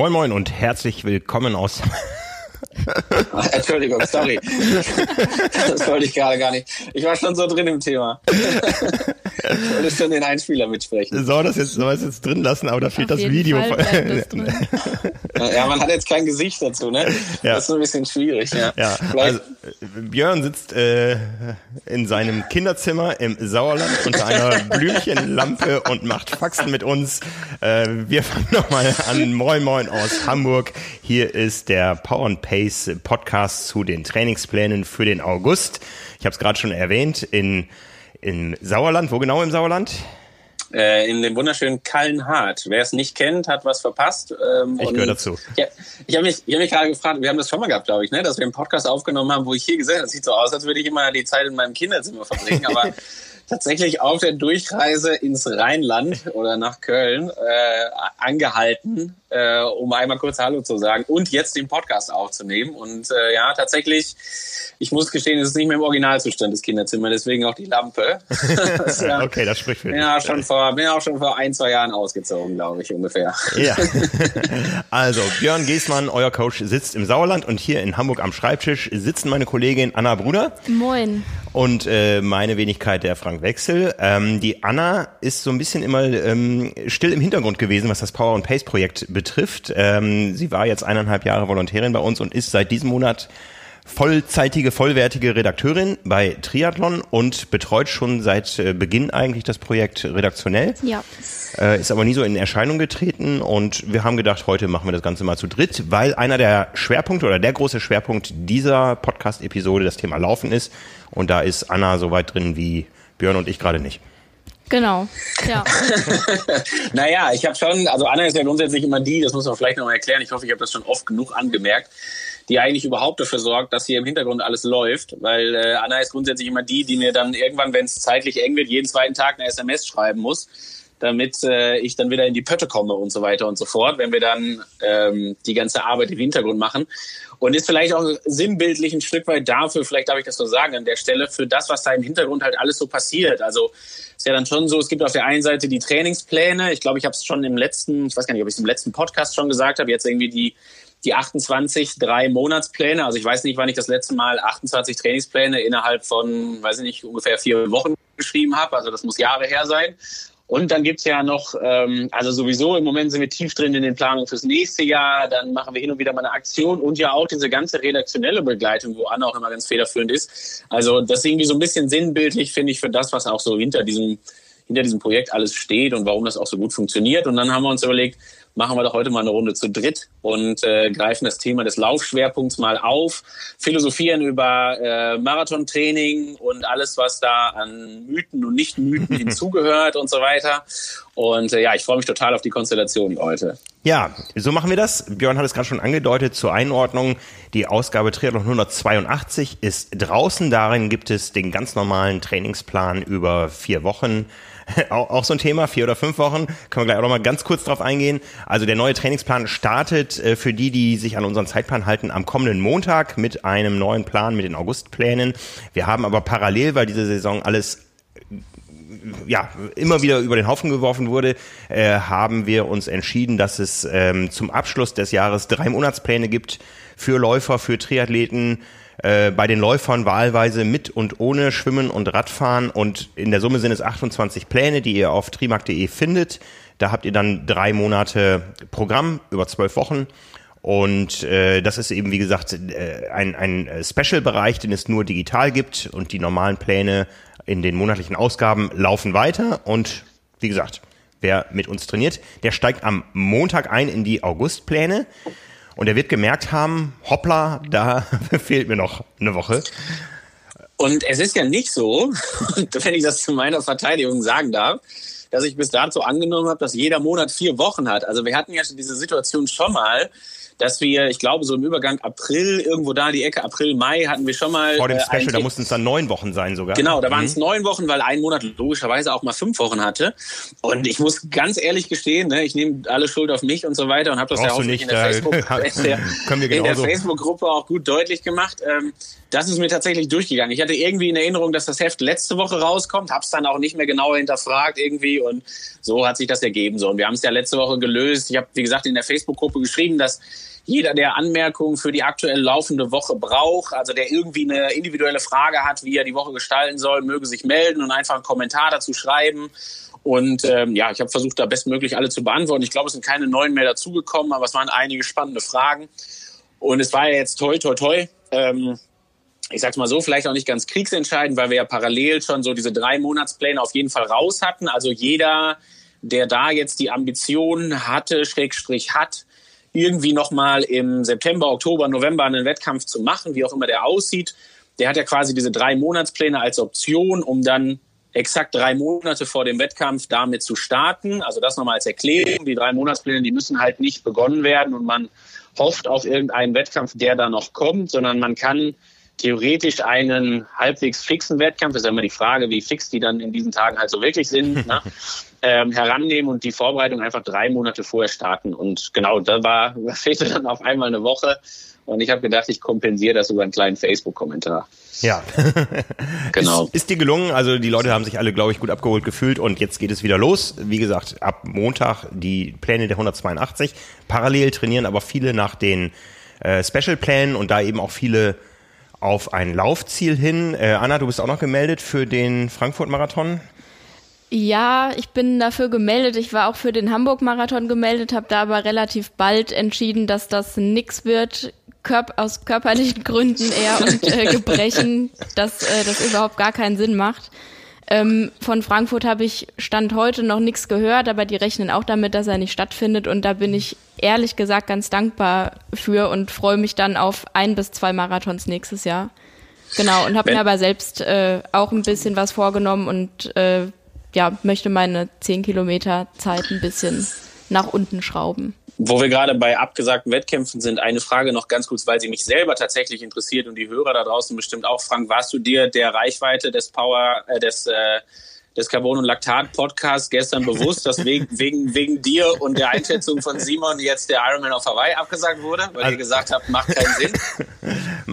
Moin Moin und herzlich willkommen aus Entschuldigung, sorry. Das wollte ich gerade gar nicht. Ich war schon so drin im Thema. Ich wollte schon den Einspieler mitsprechen. Soll das jetzt, soll das jetzt drin lassen, aber da fehlt Auf das Video. Ja, man hat jetzt kein Gesicht dazu, ne? Ja. Das ist ein bisschen schwierig, ja. ja. Also, Björn sitzt äh, in seinem Kinderzimmer im Sauerland unter einer Blümchenlampe und macht Faxen mit uns. Äh, wir fangen nochmal an. Moin Moin aus Hamburg. Hier ist der Power and Pace Podcast zu den Trainingsplänen für den August. Ich habe es gerade schon erwähnt, in, in Sauerland. Wo genau im Sauerland? Äh, in dem wunderschönen Kallenhardt. Wer es nicht kennt, hat was verpasst. Ähm, ich gehöre dazu. Ja, ich habe mich, hab mich gerade gefragt, wir haben das schon mal gehabt, glaube ich, ne, dass wir einen Podcast aufgenommen haben, wo ich hier gesehen habe, das sieht so aus, als würde ich immer die Zeit in meinem Kinderzimmer verbringen, aber tatsächlich auf der Durchreise ins Rheinland oder nach Köln äh, angehalten, äh, um einmal kurz Hallo zu sagen und jetzt den Podcast aufzunehmen. Und äh, ja, tatsächlich, ich muss gestehen, es ist nicht mehr im Originalzustand des Kinderzimmers, deswegen auch die Lampe. das ja, okay, das spricht für dich. Ja, schon vor, bin auch schon vor ein, zwei Jahren ausgezogen, glaube ich, ungefähr. Ja. Also, Björn Giesmann, euer Coach, sitzt im Sauerland und hier in Hamburg am Schreibtisch sitzen meine Kollegin Anna Bruder. Moin. Und äh, meine Wenigkeit, der Frank Wechsel. Ähm, die Anna ist so ein bisschen immer ähm, still im Hintergrund gewesen, was das Power and Pace Projekt betrifft. Ähm, sie war jetzt eineinhalb Jahre Volontärin bei uns und ist seit diesem Monat vollzeitige, vollwertige Redakteurin bei Triathlon und betreut schon seit äh, Beginn eigentlich das Projekt redaktionell. Ja. Äh, ist aber nie so in Erscheinung getreten und wir haben gedacht, heute machen wir das Ganze mal zu dritt, weil einer der Schwerpunkte oder der große Schwerpunkt dieser Podcast-Episode das Thema Laufen ist und da ist Anna so weit drin wie Björn und ich gerade nicht. Genau, ja. naja, ich habe schon, also Anna ist ja grundsätzlich immer die, das muss man vielleicht nochmal erklären, ich hoffe, ich habe das schon oft genug angemerkt, die eigentlich überhaupt dafür sorgt, dass hier im Hintergrund alles läuft, weil äh, Anna ist grundsätzlich immer die, die mir dann irgendwann, wenn es zeitlich eng wird, jeden zweiten Tag eine SMS schreiben muss, damit äh, ich dann wieder in die Pötte komme und so weiter und so fort, wenn wir dann ähm, die ganze Arbeit im Hintergrund machen. Und ist vielleicht auch sinnbildlich ein Stück weit dafür, vielleicht darf ich das so sagen an der Stelle, für das, was da im Hintergrund halt alles so passiert. Also ist ja dann schon so, es gibt auf der einen Seite die Trainingspläne. Ich glaube, ich habe es schon im letzten, ich weiß gar nicht, ob ich es im letzten Podcast schon gesagt habe, jetzt irgendwie die die 28 drei Monatspläne. Also ich weiß nicht, wann ich das letzte Mal 28 Trainingspläne innerhalb von, weiß ich nicht, ungefähr vier Wochen geschrieben habe. Also das muss Jahre her sein. Und dann gibt's ja noch, ähm, also sowieso im Moment sind wir tief drin in den Planungen fürs nächste Jahr. Dann machen wir hin und wieder mal eine Aktion und ja auch diese ganze redaktionelle Begleitung, wo Anna auch immer ganz federführend ist. Also das ist irgendwie so ein bisschen sinnbildlich, finde ich, für das, was auch so hinter diesem, hinter diesem Projekt alles steht und warum das auch so gut funktioniert. Und dann haben wir uns überlegt, machen wir doch heute mal eine Runde zu dritt und äh, greifen das Thema des Laufschwerpunkts mal auf, philosophieren über äh, Marathontraining und alles, was da an Mythen und Nicht-Mythen hinzugehört und so weiter. Und äh, ja, ich freue mich total auf die Konstellation heute. Ja, so machen wir das. Björn hat es gerade schon angedeutet zur Einordnung. Die Ausgabe Triathlon 182 ist draußen. Darin gibt es den ganz normalen Trainingsplan über vier Wochen auch, auch so ein Thema, vier oder fünf Wochen. Können wir gleich auch noch mal ganz kurz drauf eingehen. Also der neue Trainingsplan startet äh, für die, die sich an unseren Zeitplan halten, am kommenden Montag mit einem neuen Plan, mit den Augustplänen. Wir haben aber parallel, weil diese Saison alles ja, immer wieder über den Haufen geworfen wurde, äh, haben wir uns entschieden, dass es ähm, zum Abschluss des Jahres drei Monatspläne gibt für Läufer, für Triathleten, äh, bei den Läufern wahlweise mit und ohne Schwimmen und Radfahren und in der Summe sind es 28 Pläne, die ihr auf trimark.de findet. Da habt ihr dann drei Monate Programm über zwölf Wochen. Und äh, das ist eben, wie gesagt, äh, ein, ein Special-Bereich, den es nur digital gibt und die normalen Pläne in den monatlichen Ausgaben laufen weiter. Und wie gesagt, wer mit uns trainiert, der steigt am Montag ein in die Augustpläne. Und er wird gemerkt haben, hoppla, da fehlt mir noch eine Woche. Und es ist ja nicht so, wenn ich das zu meiner Verteidigung sagen darf, dass ich bis dato angenommen habe, dass jeder Monat vier Wochen hat. Also wir hatten ja schon diese Situation schon mal, dass wir, ich glaube, so im Übergang April, irgendwo da die Ecke April, Mai hatten wir schon mal. Vor dem äh, Special, da mussten es dann neun Wochen sein sogar. Genau, da waren es mhm. neun Wochen, weil ein Monat logischerweise auch mal fünf Wochen hatte. Und ich muss ganz ehrlich gestehen, ne, ich nehme alle Schuld auf mich und so weiter und habe das Brauchst ja auch nicht, in der Facebook-Gruppe Facebook auch gut deutlich gemacht. Ähm, das ist mir tatsächlich durchgegangen. Ich hatte irgendwie in Erinnerung, dass das Heft letzte Woche rauskommt, habe es dann auch nicht mehr genauer hinterfragt irgendwie Und so hat sich das ergeben. So, und wir haben es ja letzte Woche gelöst. Ich habe, wie gesagt, in der Facebook-Gruppe geschrieben, dass jeder, der Anmerkungen für die aktuell laufende Woche braucht, also der irgendwie eine individuelle Frage hat, wie er die Woche gestalten soll, möge sich melden und einfach einen Kommentar dazu schreiben. Und ähm, ja, ich habe versucht, da bestmöglich alle zu beantworten. Ich glaube, es sind keine neuen mehr dazugekommen, aber es waren einige spannende Fragen. Und es war ja jetzt toi, toi, toi. Ähm, ich sag's mal so, vielleicht auch nicht ganz kriegsentscheidend, weil wir ja parallel schon so diese drei Monatspläne auf jeden Fall raus hatten. Also jeder, der da jetzt die Ambition hatte, Schrägstrich hat, irgendwie nochmal im September, Oktober, November einen Wettkampf zu machen, wie auch immer der aussieht, der hat ja quasi diese drei Monatspläne als Option, um dann exakt drei Monate vor dem Wettkampf damit zu starten. Also das nochmal als Erklärung. Die drei Monatspläne, die müssen halt nicht begonnen werden und man hofft auf irgendeinen Wettkampf, der da noch kommt, sondern man kann theoretisch einen halbwegs fixen Wettkampf, ist ja immer die Frage, wie fix die dann in diesen Tagen halt so wirklich sind, ne, ähm, herannehmen und die Vorbereitung einfach drei Monate vorher starten. Und genau, da war, da fehlte dann auf einmal eine Woche. Und ich habe gedacht, ich kompensiere das über einen kleinen Facebook-Kommentar. Ja, genau. Ist, ist dir gelungen? Also die Leute haben sich alle, glaube ich, gut abgeholt gefühlt und jetzt geht es wieder los. Wie gesagt, ab Montag die Pläne der 182. Parallel trainieren aber viele nach den äh, Special-Plänen und da eben auch viele auf ein Laufziel hin. Äh, Anna, du bist auch noch gemeldet für den Frankfurt-Marathon. Ja, ich bin dafür gemeldet. Ich war auch für den Hamburg-Marathon gemeldet, habe da aber relativ bald entschieden, dass das nix wird. Körp aus körperlichen Gründen eher und äh, Gebrechen, dass äh, das überhaupt gar keinen Sinn macht. Ähm, von Frankfurt habe ich Stand heute noch nichts gehört, aber die rechnen auch damit, dass er nicht stattfindet. Und da bin ich ehrlich gesagt ganz dankbar für und freue mich dann auf ein bis zwei Marathons nächstes Jahr. Genau, und habe mir aber selbst äh, auch ein bisschen was vorgenommen und äh, ja, möchte meine 10 Kilometer Zeit ein bisschen nach unten schrauben. Wo wir gerade bei abgesagten Wettkämpfen sind, eine Frage noch ganz kurz, weil sie mich selber tatsächlich interessiert und die Hörer da draußen bestimmt auch. Frank, warst du dir der Reichweite des Power, äh, des äh, des Carbon- und Laktat-Podcasts gestern bewusst, dass wegen, wegen, wegen dir und der Einschätzung von Simon jetzt der Ironman auf Hawaii abgesagt wurde, weil also, ihr gesagt habt, macht keinen Sinn?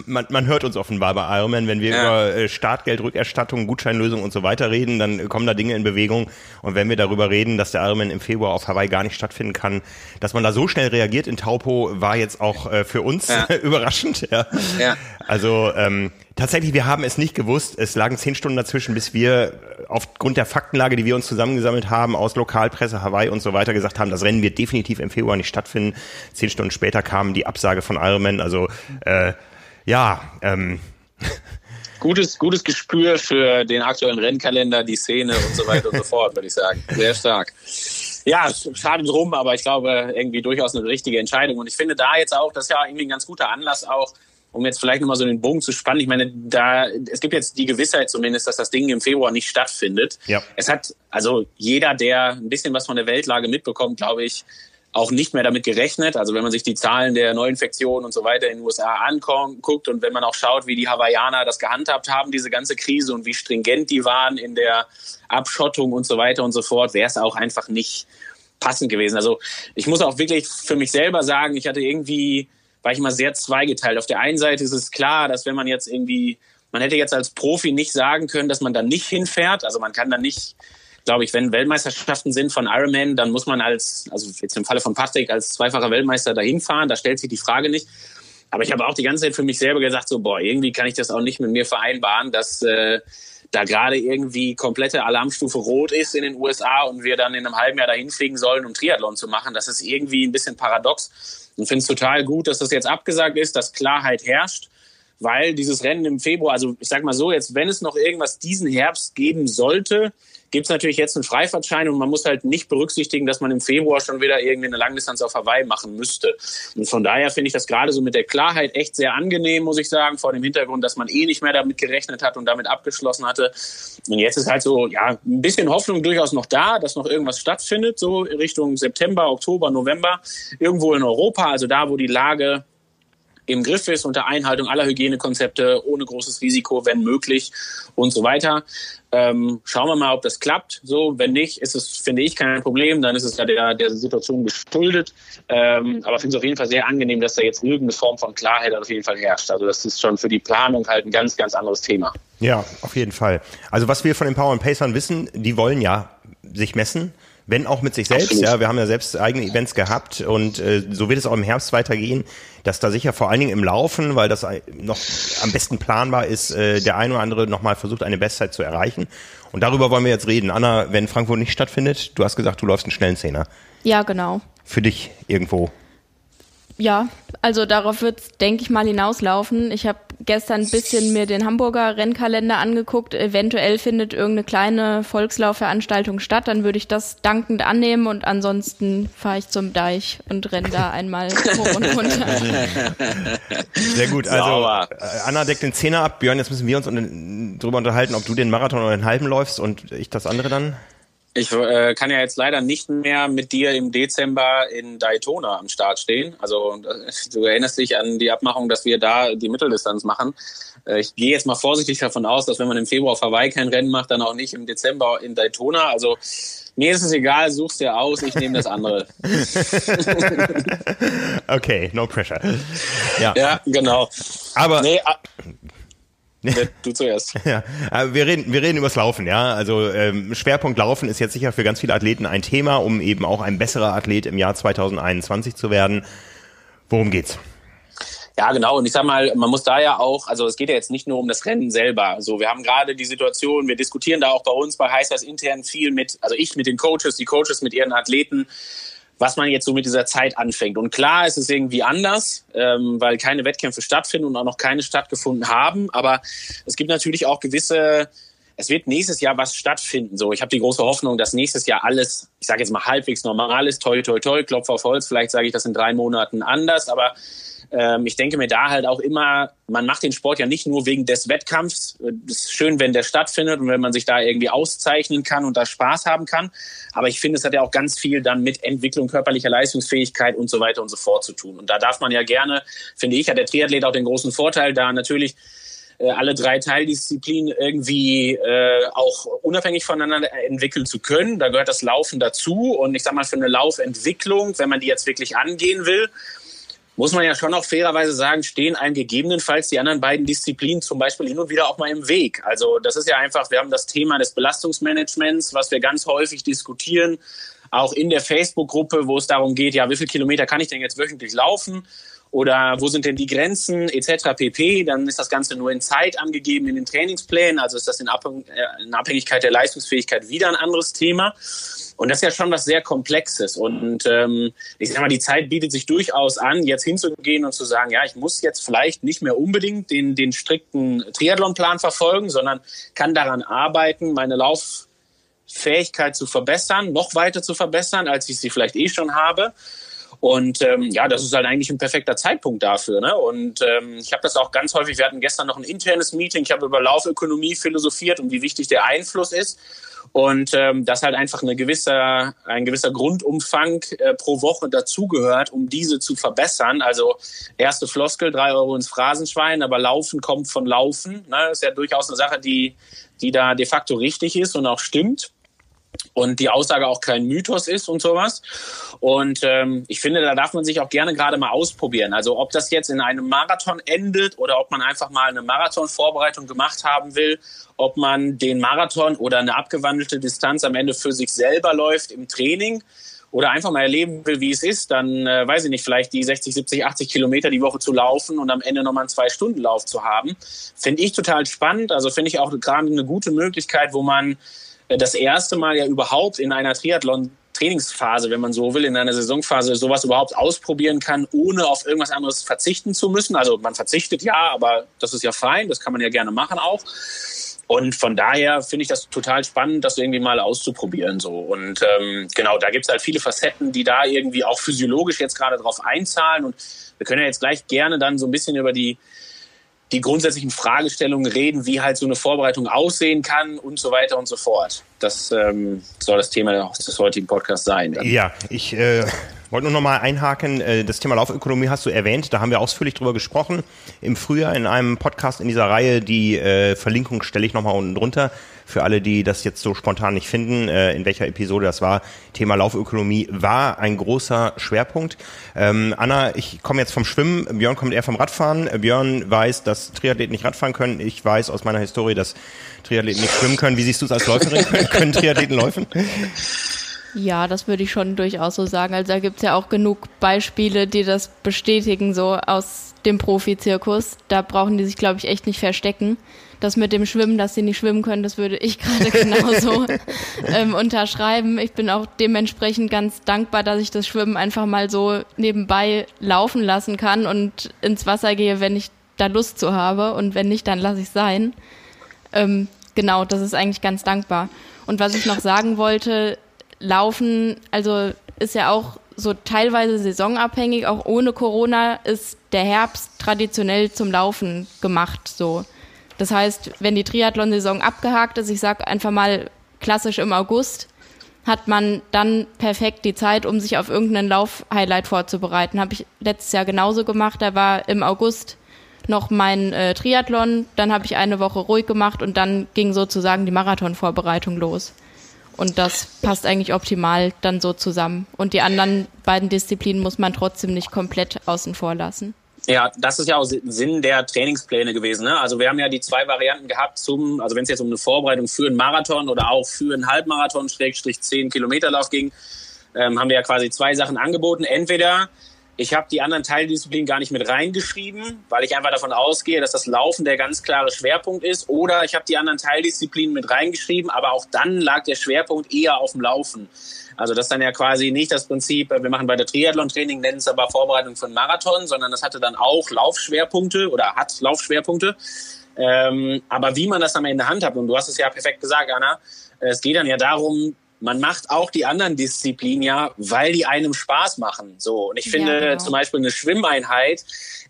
Man, man hört uns offenbar bei Ironman, wenn wir ja. über äh, Startgeldrückerstattung, Gutscheinlösung und so weiter reden, dann kommen da Dinge in Bewegung. Und wenn wir darüber reden, dass der Ironman im Februar auf Hawaii gar nicht stattfinden kann, dass man da so schnell reagiert in Taupo, war jetzt auch äh, für uns ja. überraschend. Ja. ja. Also ähm, Tatsächlich, wir haben es nicht gewusst. Es lagen zehn Stunden dazwischen, bis wir aufgrund der Faktenlage, die wir uns zusammengesammelt haben, aus Lokalpresse, Hawaii und so weiter, gesagt haben, das Rennen wird definitiv im Februar nicht stattfinden. Zehn Stunden später kam die Absage von Ironman. Also äh, ja, ähm, gutes, gutes Gespür für den aktuellen Rennkalender, die Szene und so weiter und so fort, würde ich sagen. Sehr stark. Ja, schade drum, aber ich glaube, irgendwie durchaus eine richtige Entscheidung. Und ich finde da jetzt auch, das ist ja irgendwie ein ganz guter Anlass auch, um jetzt vielleicht nochmal so den Bogen zu spannen, ich meine, da, es gibt jetzt die Gewissheit zumindest, dass das Ding im Februar nicht stattfindet. Ja. Es hat, also jeder, der ein bisschen was von der Weltlage mitbekommt, glaube ich, auch nicht mehr damit gerechnet. Also wenn man sich die Zahlen der Neuinfektionen und so weiter in den USA anguckt und wenn man auch schaut, wie die Hawaiianer das gehandhabt haben, diese ganze Krise und wie stringent die waren in der Abschottung und so weiter und so fort, wäre es auch einfach nicht passend gewesen. Also ich muss auch wirklich für mich selber sagen, ich hatte irgendwie war ich immer sehr zweigeteilt. Auf der einen Seite ist es klar, dass wenn man jetzt irgendwie, man hätte jetzt als Profi nicht sagen können, dass man dann nicht hinfährt. Also man kann dann nicht, glaube ich, wenn Weltmeisterschaften sind von Ironman, dann muss man als, also jetzt im Falle von Patrick, als zweifacher Weltmeister dahin fahren. Da stellt sich die Frage nicht. Aber ich habe auch die ganze Zeit für mich selber gesagt, so, boah, irgendwie kann ich das auch nicht mit mir vereinbaren, dass äh, da gerade irgendwie komplette Alarmstufe rot ist in den USA und wir dann in einem halben Jahr dahin fliegen sollen, um Triathlon zu machen. Das ist irgendwie ein bisschen paradox. Und finde es total gut, dass das jetzt abgesagt ist, dass Klarheit herrscht, weil dieses Rennen im Februar, also ich sag mal so, jetzt, wenn es noch irgendwas diesen Herbst geben sollte, gibt es natürlich jetzt einen Freifahrtschein und man muss halt nicht berücksichtigen, dass man im Februar schon wieder irgendwie eine Langdistanz auf Hawaii machen müsste. Und von daher finde ich das gerade so mit der Klarheit echt sehr angenehm, muss ich sagen, vor dem Hintergrund, dass man eh nicht mehr damit gerechnet hat und damit abgeschlossen hatte. Und jetzt ist halt so, ja, ein bisschen Hoffnung durchaus noch da, dass noch irgendwas stattfindet, so Richtung September, Oktober, November, irgendwo in Europa, also da, wo die Lage im Griff ist, unter Einhaltung aller Hygienekonzepte, ohne großes Risiko, wenn möglich und so weiter. Ähm, schauen wir mal, ob das klappt. So, wenn nicht, ist es, finde ich, kein Problem. Dann ist es ja der, der Situation geschuldet. Ähm, aber finde es auf jeden Fall sehr angenehm, dass da jetzt irgendeine Form von Klarheit auf jeden Fall herrscht. Also das ist schon für die Planung halt ein ganz, ganz anderes Thema. Ja, auf jeden Fall. Also was wir von den Power and Pacern wissen, die wollen ja sich messen wenn auch mit sich selbst. Absolut. Ja, wir haben ja selbst eigene Events gehabt und äh, so wird es auch im Herbst weitergehen, dass da sicher vor allen Dingen im Laufen, weil das noch am besten planbar ist, äh, der eine oder andere nochmal versucht, eine Bestzeit zu erreichen. Und darüber wollen wir jetzt reden. Anna, wenn Frankfurt nicht stattfindet, du hast gesagt, du läufst einen schnellen Zehner. Ja, genau. Für dich irgendwo ja, also darauf wird es, denke ich mal, hinauslaufen. Ich habe gestern ein bisschen mir den Hamburger Rennkalender angeguckt. Eventuell findet irgendeine kleine Volkslaufveranstaltung statt. Dann würde ich das dankend annehmen und ansonsten fahre ich zum Deich und renne da einmal hoch und runter. Sehr gut. Also Sauber. Äh, Anna deckt den Zehner ab. Björn, jetzt müssen wir uns darüber unterhalten, ob du den Marathon oder den halben läufst und ich das andere dann. Ich äh, kann ja jetzt leider nicht mehr mit dir im Dezember in Daytona am Start stehen. Also du erinnerst dich an die Abmachung, dass wir da die Mitteldistanz machen. Äh, ich gehe jetzt mal vorsichtig davon aus, dass wenn man im Februar auf Hawaii kein Rennen macht, dann auch nicht im Dezember in Daytona. Also mir ist es egal, such's dir aus, ich nehme das andere. okay, no pressure. Ja, ja genau. Aber nee, Du zuerst. ja, wir reden, wir reden übers Laufen, ja. Also ähm, Schwerpunkt Laufen ist jetzt sicher für ganz viele Athleten ein Thema, um eben auch ein besserer Athlet im Jahr 2021 zu werden. Worum geht's? Ja, genau. Und ich sag mal, man muss da ja auch, also es geht ja jetzt nicht nur um das Rennen selber. So, wir haben gerade die Situation, wir diskutieren da auch bei uns bei Heißers intern viel mit, also ich mit den Coaches, die Coaches mit ihren Athleten was man jetzt so mit dieser Zeit anfängt. Und klar ist es irgendwie anders, ähm, weil keine Wettkämpfe stattfinden und auch noch keine stattgefunden haben. Aber es gibt natürlich auch gewisse, es wird nächstes Jahr was stattfinden. So, ich habe die große Hoffnung, dass nächstes Jahr alles, ich sage jetzt mal halbwegs normal ist. Toi, toi, toi, Klopf auf Holz. Vielleicht sage ich das in drei Monaten anders, aber ähm, ich denke mir da halt auch immer, man macht den Sport ja nicht nur wegen des Wettkampfs. Es ist schön, wenn der stattfindet und wenn man sich da irgendwie auszeichnen kann und da Spaß haben kann. Aber ich finde, es hat ja auch ganz viel dann mit Entwicklung körperlicher Leistungsfähigkeit und so weiter und so fort zu tun. Und da darf man ja gerne, finde ich, hat der Triathlet auch den großen Vorteil, da natürlich äh, alle drei Teildisziplinen irgendwie äh, auch unabhängig voneinander entwickeln zu können. Da gehört das Laufen dazu. Und ich sage mal, für eine Laufentwicklung, wenn man die jetzt wirklich angehen will, muss man ja schon auch fairerweise sagen, stehen einem gegebenenfalls die anderen beiden Disziplinen zum Beispiel hin und wieder auch mal im Weg. Also das ist ja einfach, wir haben das Thema des Belastungsmanagements, was wir ganz häufig diskutieren, auch in der Facebook-Gruppe, wo es darum geht, ja, wie viele Kilometer kann ich denn jetzt wöchentlich laufen? Oder wo sind denn die Grenzen etc. pp. Dann ist das Ganze nur in Zeit angegeben in den Trainingsplänen. Also ist das in, Abhängigkeit der Leistungsfähigkeit wieder ein anderes Thema. Und das ist ja schon was sehr Komplexes. Und ähm, ich sag mal, die Zeit bietet sich durchaus an, jetzt hinzugehen und zu sagen, ja, ich muss jetzt vielleicht nicht mehr unbedingt den, den strikten Triathlonplan verfolgen, sondern kann daran arbeiten, meine Lauffähigkeit zu verbessern, noch weiter zu verbessern, als ich sie vielleicht eh schon habe. Und ähm, ja, das ist halt eigentlich ein perfekter Zeitpunkt dafür. Ne? Und ähm, ich habe das auch ganz häufig, wir hatten gestern noch ein internes Meeting, ich habe über Laufökonomie philosophiert und wie wichtig der Einfluss ist. Und ähm, dass halt einfach eine gewisse, ein gewisser Grundumfang äh, pro Woche dazugehört, um diese zu verbessern. Also erste Floskel, drei Euro ins Phrasenschwein, aber Laufen kommt von Laufen. Ne? Das ist ja durchaus eine Sache, die, die da de facto richtig ist und auch stimmt und die Aussage auch kein Mythos ist und sowas. Und ähm, ich finde, da darf man sich auch gerne gerade mal ausprobieren. Also ob das jetzt in einem Marathon endet oder ob man einfach mal eine Marathonvorbereitung gemacht haben will, ob man den Marathon oder eine abgewandelte Distanz am Ende für sich selber läuft im Training oder einfach mal erleben will, wie es ist, dann äh, weiß ich nicht, vielleicht die 60, 70, 80 Kilometer die Woche zu laufen und am Ende nochmal einen Zwei-Stunden-Lauf zu haben, finde ich total spannend. Also finde ich auch gerade eine gute Möglichkeit, wo man das erste Mal ja überhaupt in einer Triathlon Trainingsphase, wenn man so will, in einer Saisonphase sowas überhaupt ausprobieren kann, ohne auf irgendwas anderes verzichten zu müssen. Also man verzichtet ja, aber das ist ja fein, das kann man ja gerne machen auch. Und von daher finde ich das total spannend, das irgendwie mal auszuprobieren. So. Und ähm, genau, da gibt es halt viele Facetten, die da irgendwie auch physiologisch jetzt gerade drauf einzahlen. Und wir können ja jetzt gleich gerne dann so ein bisschen über die die grundsätzlichen Fragestellungen reden, wie halt so eine Vorbereitung aussehen kann und so weiter und so fort. Das ähm, soll das Thema des heutigen Podcasts sein. Dann. Ja, ich äh, wollte nur noch mal einhaken, äh, das Thema Laufökonomie hast du erwähnt, da haben wir ausführlich drüber gesprochen im Frühjahr in einem Podcast in dieser Reihe. Die äh, Verlinkung stelle ich noch mal unten drunter für alle, die das jetzt so spontan nicht finden, äh, in welcher Episode das war. Thema Laufökonomie war ein großer Schwerpunkt. Ähm, Anna, ich komme jetzt vom Schwimmen, Björn kommt eher vom Radfahren. Björn weiß, dass Triathleten nicht Radfahren können. Ich weiß aus meiner Historie, dass Triathleten nicht schwimmen können. Wie siehst du es als Läuferin? können Triathleten laufen? Ja, das würde ich schon durchaus so sagen. Also da gibt's ja auch genug Beispiele, die das bestätigen, so aus dem Profizirkus. Da brauchen die sich, glaube ich, echt nicht verstecken. Das mit dem Schwimmen, dass sie nicht schwimmen können, das würde ich gerade genauso ähm, unterschreiben. Ich bin auch dementsprechend ganz dankbar, dass ich das Schwimmen einfach mal so nebenbei laufen lassen kann und ins Wasser gehe, wenn ich da Lust zu habe. Und wenn nicht, dann lasse ich sein. Ähm, genau, das ist eigentlich ganz dankbar. Und was ich noch sagen wollte, Laufen, also ist ja auch so teilweise saisonabhängig, auch ohne Corona ist der Herbst traditionell zum Laufen gemacht, so. Das heißt, wenn die Triathlon-Saison abgehakt ist, ich sag einfach mal klassisch im August, hat man dann perfekt die Zeit, um sich auf irgendeinen Lauf-Highlight vorzubereiten. Habe ich letztes Jahr genauso gemacht. Da war im August noch mein äh, Triathlon, dann habe ich eine Woche ruhig gemacht und dann ging sozusagen die Marathon-Vorbereitung los. Und das passt eigentlich optimal dann so zusammen. Und die anderen beiden Disziplinen muss man trotzdem nicht komplett außen vor lassen. Ja, das ist ja auch Sinn der Trainingspläne gewesen. Ne? Also wir haben ja die zwei Varianten gehabt zum, also wenn es jetzt um eine Vorbereitung für einen Marathon oder auch für einen Halbmarathon, Schrägstrich 10 Kilometerlauf ging, ähm, haben wir ja quasi zwei Sachen angeboten. Entweder ich habe die anderen Teildisziplinen gar nicht mit reingeschrieben, weil ich einfach davon ausgehe, dass das Laufen der ganz klare Schwerpunkt ist. Oder ich habe die anderen Teildisziplinen mit reingeschrieben, aber auch dann lag der Schwerpunkt eher auf dem Laufen. Also das ist dann ja quasi nicht das Prinzip, wir machen bei der Triathlon-Training, nennen es aber Vorbereitung für einen Marathon, sondern das hatte dann auch Laufschwerpunkte oder hat Laufschwerpunkte. Ähm, aber wie man das am Ende handhabt, und du hast es ja perfekt gesagt, Anna, es geht dann ja darum, man macht auch die anderen Disziplinen ja, weil die einem Spaß machen. So. Und ich finde ja, genau. zum Beispiel eine Schwimmeinheit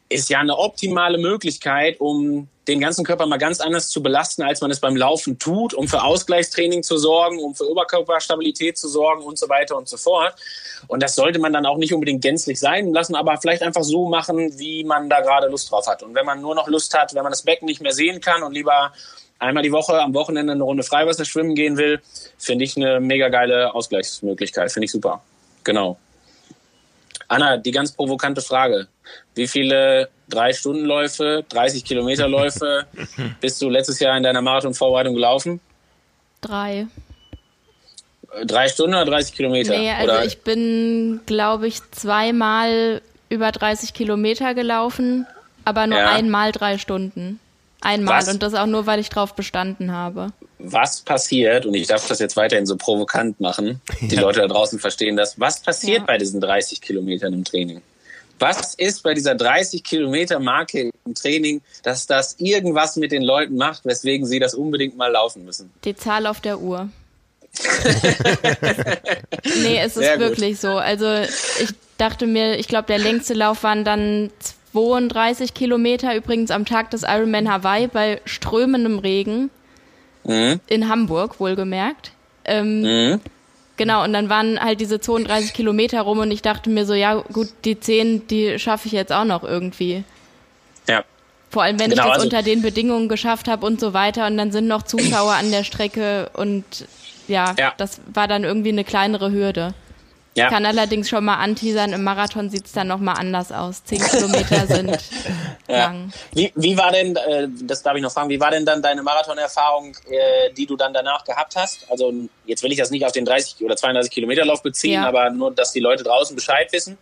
ist ja eine optimale Möglichkeit, um den ganzen Körper mal ganz anders zu belasten, als man es beim Laufen tut, um für Ausgleichstraining zu sorgen, um für Oberkörperstabilität zu sorgen und so weiter und so fort. Und das sollte man dann auch nicht unbedingt gänzlich sein lassen, aber vielleicht einfach so machen, wie man da gerade Lust drauf hat. Und wenn man nur noch Lust hat, wenn man das Becken nicht mehr sehen kann und lieber einmal die Woche am Wochenende eine Runde Freiwasser schwimmen gehen will, finde ich eine mega geile Ausgleichsmöglichkeit. Finde ich super. Genau. Anna, die ganz provokante Frage. Wie viele Drei-Stunden-Läufe, 30 Kilometer-Läufe bist du letztes Jahr in deiner Marathon-Vorbereitung gelaufen? Drei. Drei Stunden oder 30 Kilometer? Nee, also oder? ich bin, glaube ich, zweimal über 30 Kilometer gelaufen, aber nur ja. einmal drei Stunden. Einmal was, und das auch nur, weil ich drauf bestanden habe. Was passiert, und ich darf das jetzt weiterhin so provokant machen, die ja. Leute da draußen verstehen das, was passiert ja. bei diesen 30 Kilometern im Training? Was ist bei dieser 30 Kilometer Marke im Training, dass das irgendwas mit den Leuten macht, weswegen sie das unbedingt mal laufen müssen? Die Zahl auf der Uhr. nee, es ist Sehr wirklich gut. so. Also ich dachte mir, ich glaube, der längste Lauf waren dann 32 Kilometer übrigens am Tag des Ironman Hawaii bei strömendem Regen. Mhm. In Hamburg, wohlgemerkt. Ähm, mhm. Genau, und dann waren halt diese 32 Kilometer rum und ich dachte mir so, ja gut, die 10, die schaffe ich jetzt auch noch irgendwie. Ja. Vor allem, wenn genau, ich das also unter den Bedingungen geschafft habe und so weiter und dann sind noch Zuschauer an der Strecke und ja, ja, das war dann irgendwie eine kleinere Hürde. Ja. Ich kann allerdings schon mal anteasern, im Marathon sieht es dann nochmal anders aus. Zehn Kilometer sind ja. lang. Wie, wie war denn, äh, das darf ich noch fragen, wie war denn dann deine Marathonerfahrung, äh, die du dann danach gehabt hast? Also jetzt will ich das nicht auf den 30 oder 32 Kilometer Lauf beziehen, ja. aber nur, dass die Leute draußen Bescheid wissen.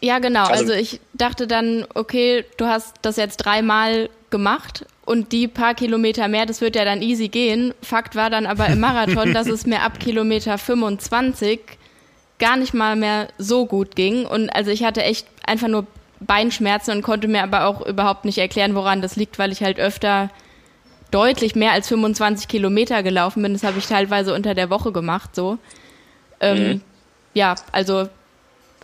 Ja, genau. Also, also ich dachte dann, okay, du hast das jetzt dreimal gemacht und die paar Kilometer mehr, das wird ja dann easy gehen. Fakt war dann aber im Marathon, dass es mir ab Kilometer 25 gar nicht mal mehr so gut ging. Und also ich hatte echt einfach nur Beinschmerzen und konnte mir aber auch überhaupt nicht erklären, woran das liegt, weil ich halt öfter deutlich mehr als 25 Kilometer gelaufen bin. Das habe ich teilweise unter der Woche gemacht, so. Ähm, mhm. Ja, also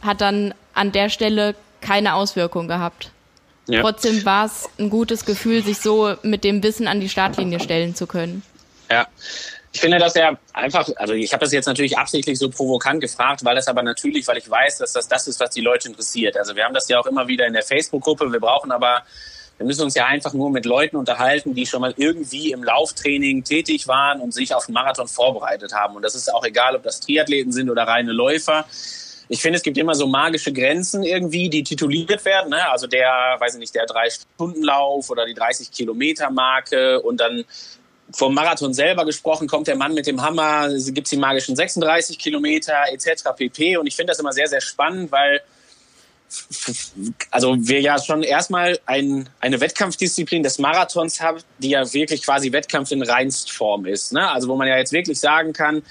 hat dann an der Stelle keine Auswirkung gehabt. Ja. Trotzdem war es ein gutes Gefühl, sich so mit dem Wissen an die Startlinie stellen zu können. Ja, Ich finde das ja einfach, also ich habe das jetzt natürlich absichtlich so provokant gefragt, weil das aber natürlich, weil ich weiß, dass das das ist, was die Leute interessiert. Also wir haben das ja auch immer wieder in der Facebook-Gruppe. Wir brauchen aber, wir müssen uns ja einfach nur mit Leuten unterhalten, die schon mal irgendwie im Lauftraining tätig waren und sich auf den Marathon vorbereitet haben. Und das ist auch egal, ob das Triathleten sind oder reine Läufer. Ich finde, es gibt immer so magische Grenzen irgendwie, die tituliert werden. Ne? Also der, weiß ich nicht, der Drei-Stunden-Lauf oder die 30-Kilometer-Marke und dann vom Marathon selber gesprochen, kommt der Mann mit dem Hammer, gibt es die magischen 36 Kilometer etc. pp. Und ich finde das immer sehr, sehr spannend, weil also wir ja schon erstmal ein, eine Wettkampfdisziplin des Marathons haben, die ja wirklich quasi Wettkampf in Reinstform ist. Ne? Also wo man ja jetzt wirklich sagen kann,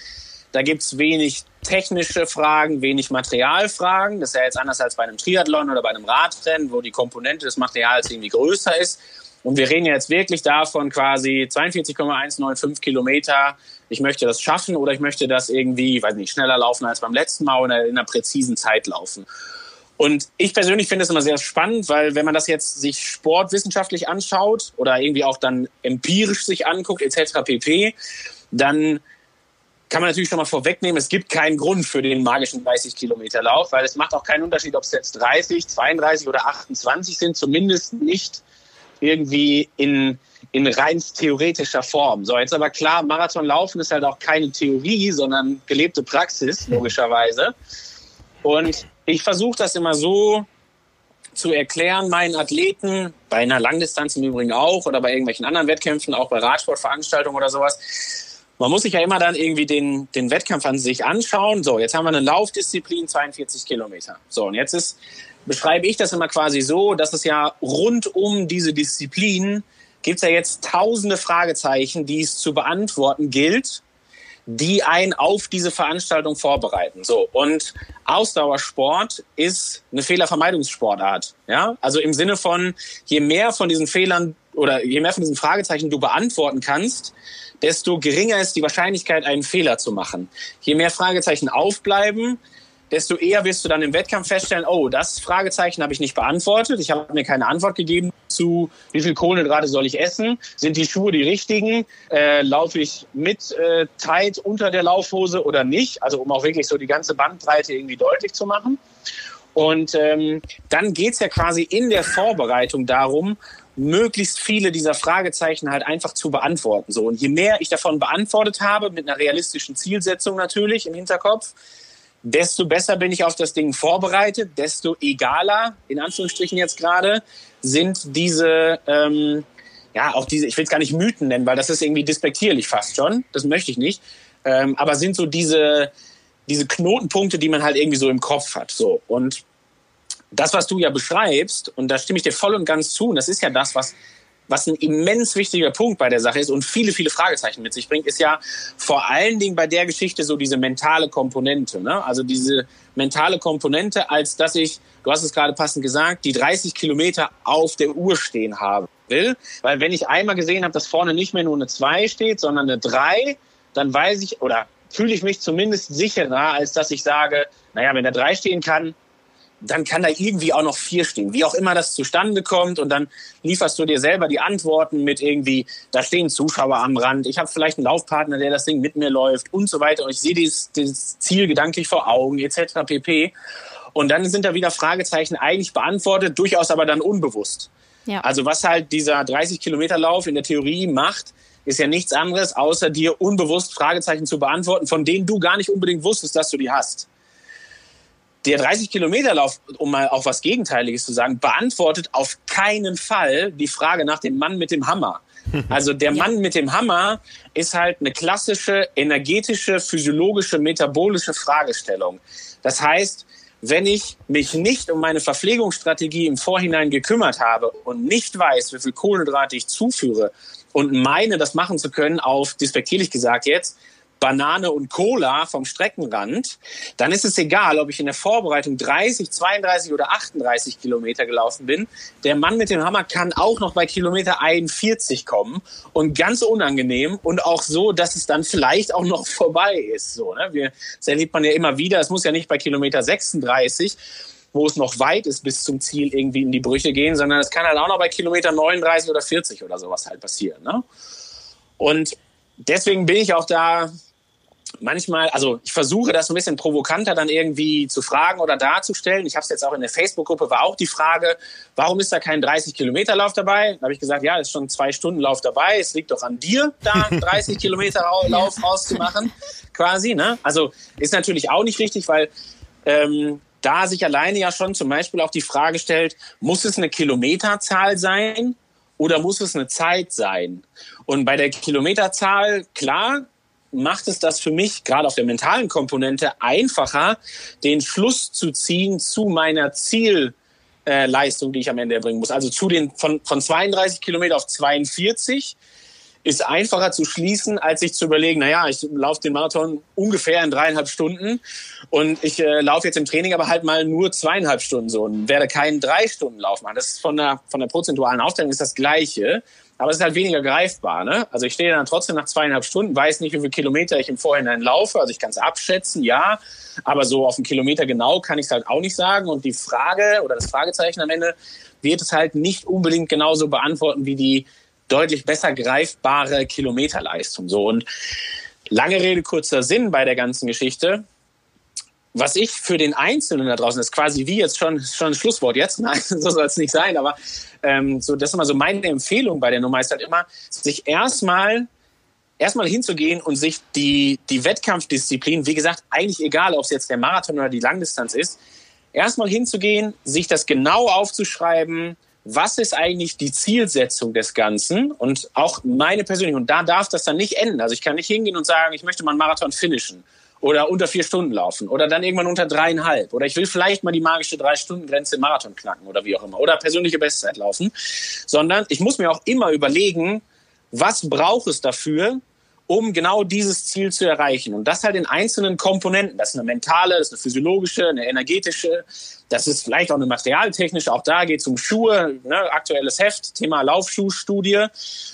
da gibt's wenig technische Fragen, wenig Materialfragen. Das ist ja jetzt anders als bei einem Triathlon oder bei einem Radrennen, wo die Komponente des Materials irgendwie größer ist. Und wir reden jetzt wirklich davon quasi 42,195 Kilometer. Ich möchte das schaffen oder ich möchte das irgendwie, weiß nicht, schneller laufen als beim letzten Mal oder in einer präzisen Zeit laufen. Und ich persönlich finde es immer sehr spannend, weil wenn man das jetzt sich sportwissenschaftlich anschaut oder irgendwie auch dann empirisch sich anguckt etc. pp, dann kann man natürlich schon mal vorwegnehmen, es gibt keinen Grund für den magischen 30 Kilometer Lauf, weil es macht auch keinen Unterschied, ob es jetzt 30, 32 oder 28 sind, zumindest nicht irgendwie in, in rein theoretischer Form. So, jetzt aber klar, Marathon laufen ist halt auch keine Theorie, sondern gelebte Praxis, logischerweise. Und ich versuche das immer so zu erklären, meinen Athleten, bei einer Langdistanz im Übrigen auch oder bei irgendwelchen anderen Wettkämpfen, auch bei Radsportveranstaltungen oder sowas. Man muss sich ja immer dann irgendwie den, den Wettkampf an sich anschauen. So, jetzt haben wir eine Laufdisziplin, 42 Kilometer. So, und jetzt ist beschreibe ich das immer quasi so, dass es ja rund um diese Disziplin gibt es ja jetzt tausende Fragezeichen, die es zu beantworten gilt, die einen auf diese Veranstaltung vorbereiten. So und Ausdauersport ist eine Fehlervermeidungssportart. Ja, also im Sinne von je mehr von diesen Fehlern oder je mehr von diesen Fragezeichen du beantworten kannst, desto geringer ist die Wahrscheinlichkeit, einen Fehler zu machen. Je mehr Fragezeichen aufbleiben, desto eher wirst du dann im Wettkampf feststellen, oh, das Fragezeichen habe ich nicht beantwortet. Ich habe mir keine Antwort gegeben zu, wie viel Kohlenhydrate soll ich essen? Sind die Schuhe die richtigen? Äh, laufe ich mit äh, tight unter der Laufhose oder nicht? Also um auch wirklich so die ganze Bandbreite irgendwie deutlich zu machen. Und ähm, dann geht's ja quasi in der Vorbereitung darum, möglichst viele dieser Fragezeichen halt einfach zu beantworten. So und je mehr ich davon beantwortet habe, mit einer realistischen Zielsetzung natürlich im Hinterkopf, desto besser bin ich auf das Ding vorbereitet, desto egaler, in Anführungsstrichen jetzt gerade, sind diese, ähm, ja, auch diese, ich will es gar nicht Mythen nennen, weil das ist irgendwie despektierlich fast schon, das möchte ich nicht, ähm, aber sind so diese, diese Knotenpunkte, die man halt irgendwie so im Kopf hat. So. Und das, was du ja beschreibst, und da stimme ich dir voll und ganz zu, und das ist ja das, was was ein immens wichtiger Punkt bei der Sache ist und viele, viele Fragezeichen mit sich bringt, ist ja vor allen Dingen bei der Geschichte so diese mentale Komponente. Ne? Also diese mentale Komponente, als dass ich, du hast es gerade passend gesagt, die 30 Kilometer auf der Uhr stehen haben will. Weil wenn ich einmal gesehen habe, dass vorne nicht mehr nur eine 2 steht, sondern eine 3, dann weiß ich oder fühle ich mich zumindest sicherer, als dass ich sage, naja, wenn der 3 stehen kann, dann kann da irgendwie auch noch vier stehen. Wie auch immer das zustande kommt und dann lieferst du dir selber die Antworten mit irgendwie, da stehen Zuschauer am Rand, ich habe vielleicht einen Laufpartner, der das Ding mit mir läuft und so weiter und ich sehe dieses, dieses Ziel gedanklich vor Augen etc. pp. Und dann sind da wieder Fragezeichen eigentlich beantwortet, durchaus aber dann unbewusst. Ja. Also was halt dieser 30 Kilometer Lauf in der Theorie macht, ist ja nichts anderes, außer dir unbewusst Fragezeichen zu beantworten, von denen du gar nicht unbedingt wusstest, dass du die hast der 30 Kilometer Lauf, um mal auch was Gegenteiliges zu sagen, beantwortet auf keinen Fall die Frage nach dem Mann mit dem Hammer. Also der Mann mit dem Hammer ist halt eine klassische energetische, physiologische, metabolische Fragestellung. Das heißt, wenn ich mich nicht um meine Verpflegungsstrategie im Vorhinein gekümmert habe und nicht weiß, wie viel Kohlenhydrate ich zuführe und meine, das machen zu können auf, despektierlich gesagt jetzt, Banane und Cola vom Streckenrand, dann ist es egal, ob ich in der Vorbereitung 30, 32 oder 38 Kilometer gelaufen bin. Der Mann mit dem Hammer kann auch noch bei Kilometer 41 kommen und ganz unangenehm und auch so, dass es dann vielleicht auch noch vorbei ist. So, ne? Wir, das erlebt man ja immer wieder. Es muss ja nicht bei Kilometer 36 wo es noch weit ist bis zum Ziel irgendwie in die Brüche gehen, sondern es kann halt auch noch bei Kilometer 39 oder 40 oder sowas halt passieren. Ne? Und deswegen bin ich auch da manchmal, also ich versuche das ein bisschen provokanter dann irgendwie zu fragen oder darzustellen. Ich habe es jetzt auch in der Facebook-Gruppe, war auch die Frage, warum ist da kein 30-Kilometer-Lauf dabei? Da habe ich gesagt, ja, ist schon zwei Stunden Lauf dabei. Es liegt doch an dir, da 30 Kilometer Lauf rauszumachen, quasi. Ne? Also ist natürlich auch nicht richtig, weil ähm, da sich alleine ja schon zum Beispiel auch die Frage stellt, muss es eine Kilometerzahl sein oder muss es eine Zeit sein? Und bei der Kilometerzahl, klar, macht es das für mich gerade auf der mentalen Komponente einfacher, den Schluss zu ziehen zu meiner Zielleistung, die ich am Ende erbringen muss. Also zu den von, von 32 Kilometer auf 42 ist einfacher zu schließen, als sich zu überlegen, naja, ich laufe den Marathon ungefähr in dreieinhalb Stunden und ich äh, laufe jetzt im Training aber halt mal nur zweieinhalb Stunden so und werde keinen drei Stunden Lauf machen. Das ist von der, von der prozentualen Aufteilung ist das Gleiche. Aber es ist halt weniger greifbar. Ne? Also ich stehe dann trotzdem nach zweieinhalb Stunden, weiß nicht, wie viele Kilometer ich im Vorhinein laufe. Also ich kann es abschätzen, ja. Aber so auf einen Kilometer genau kann ich es halt auch nicht sagen. Und die Frage oder das Fragezeichen am Ende wird es halt nicht unbedingt genauso beantworten wie die deutlich besser greifbare Kilometerleistung. So und lange Rede, kurzer Sinn bei der ganzen Geschichte was ich für den Einzelnen da draußen, das ist quasi wie jetzt schon, schon ein Schlusswort jetzt, nein, so soll es nicht sein, aber ähm, so, das ist immer so meine Empfehlung bei der Nummer ist halt immer, sich erstmal erstmal hinzugehen und sich die, die Wettkampfdisziplin, wie gesagt, eigentlich egal, ob es jetzt der Marathon oder die Langdistanz ist, erstmal hinzugehen, sich das genau aufzuschreiben, was ist eigentlich die Zielsetzung des Ganzen und auch meine persönliche, und da darf das dann nicht enden. Also ich kann nicht hingehen und sagen, ich möchte mal einen Marathon finishen oder unter vier Stunden laufen oder dann irgendwann unter dreieinhalb oder ich will vielleicht mal die magische drei Stunden Grenze im Marathon knacken oder wie auch immer oder persönliche Bestzeit laufen, sondern ich muss mir auch immer überlegen, was braucht es dafür, um genau dieses Ziel zu erreichen. Und das halt in einzelnen Komponenten. Das ist eine mentale, das ist eine physiologische, eine energetische, das ist vielleicht auch eine materialtechnische. Auch da geht es um Schuhe, ne, aktuelles Heft, Thema Laufschuhstudie.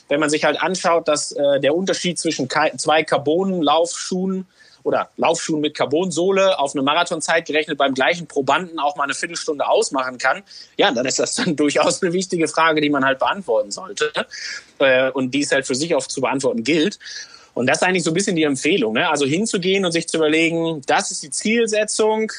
Wenn man sich halt anschaut, dass äh, der Unterschied zwischen zwei Carbon-Laufschuhen oder Laufschuhen mit Carbonsohle auf eine Marathonzeit gerechnet beim gleichen Probanden auch mal eine Viertelstunde ausmachen kann, ja, dann ist das dann durchaus eine wichtige Frage, die man halt beantworten sollte äh, und die es halt für sich auch zu beantworten gilt. Und das ist eigentlich so ein bisschen die Empfehlung, ne? also hinzugehen und sich zu überlegen, das ist die Zielsetzung,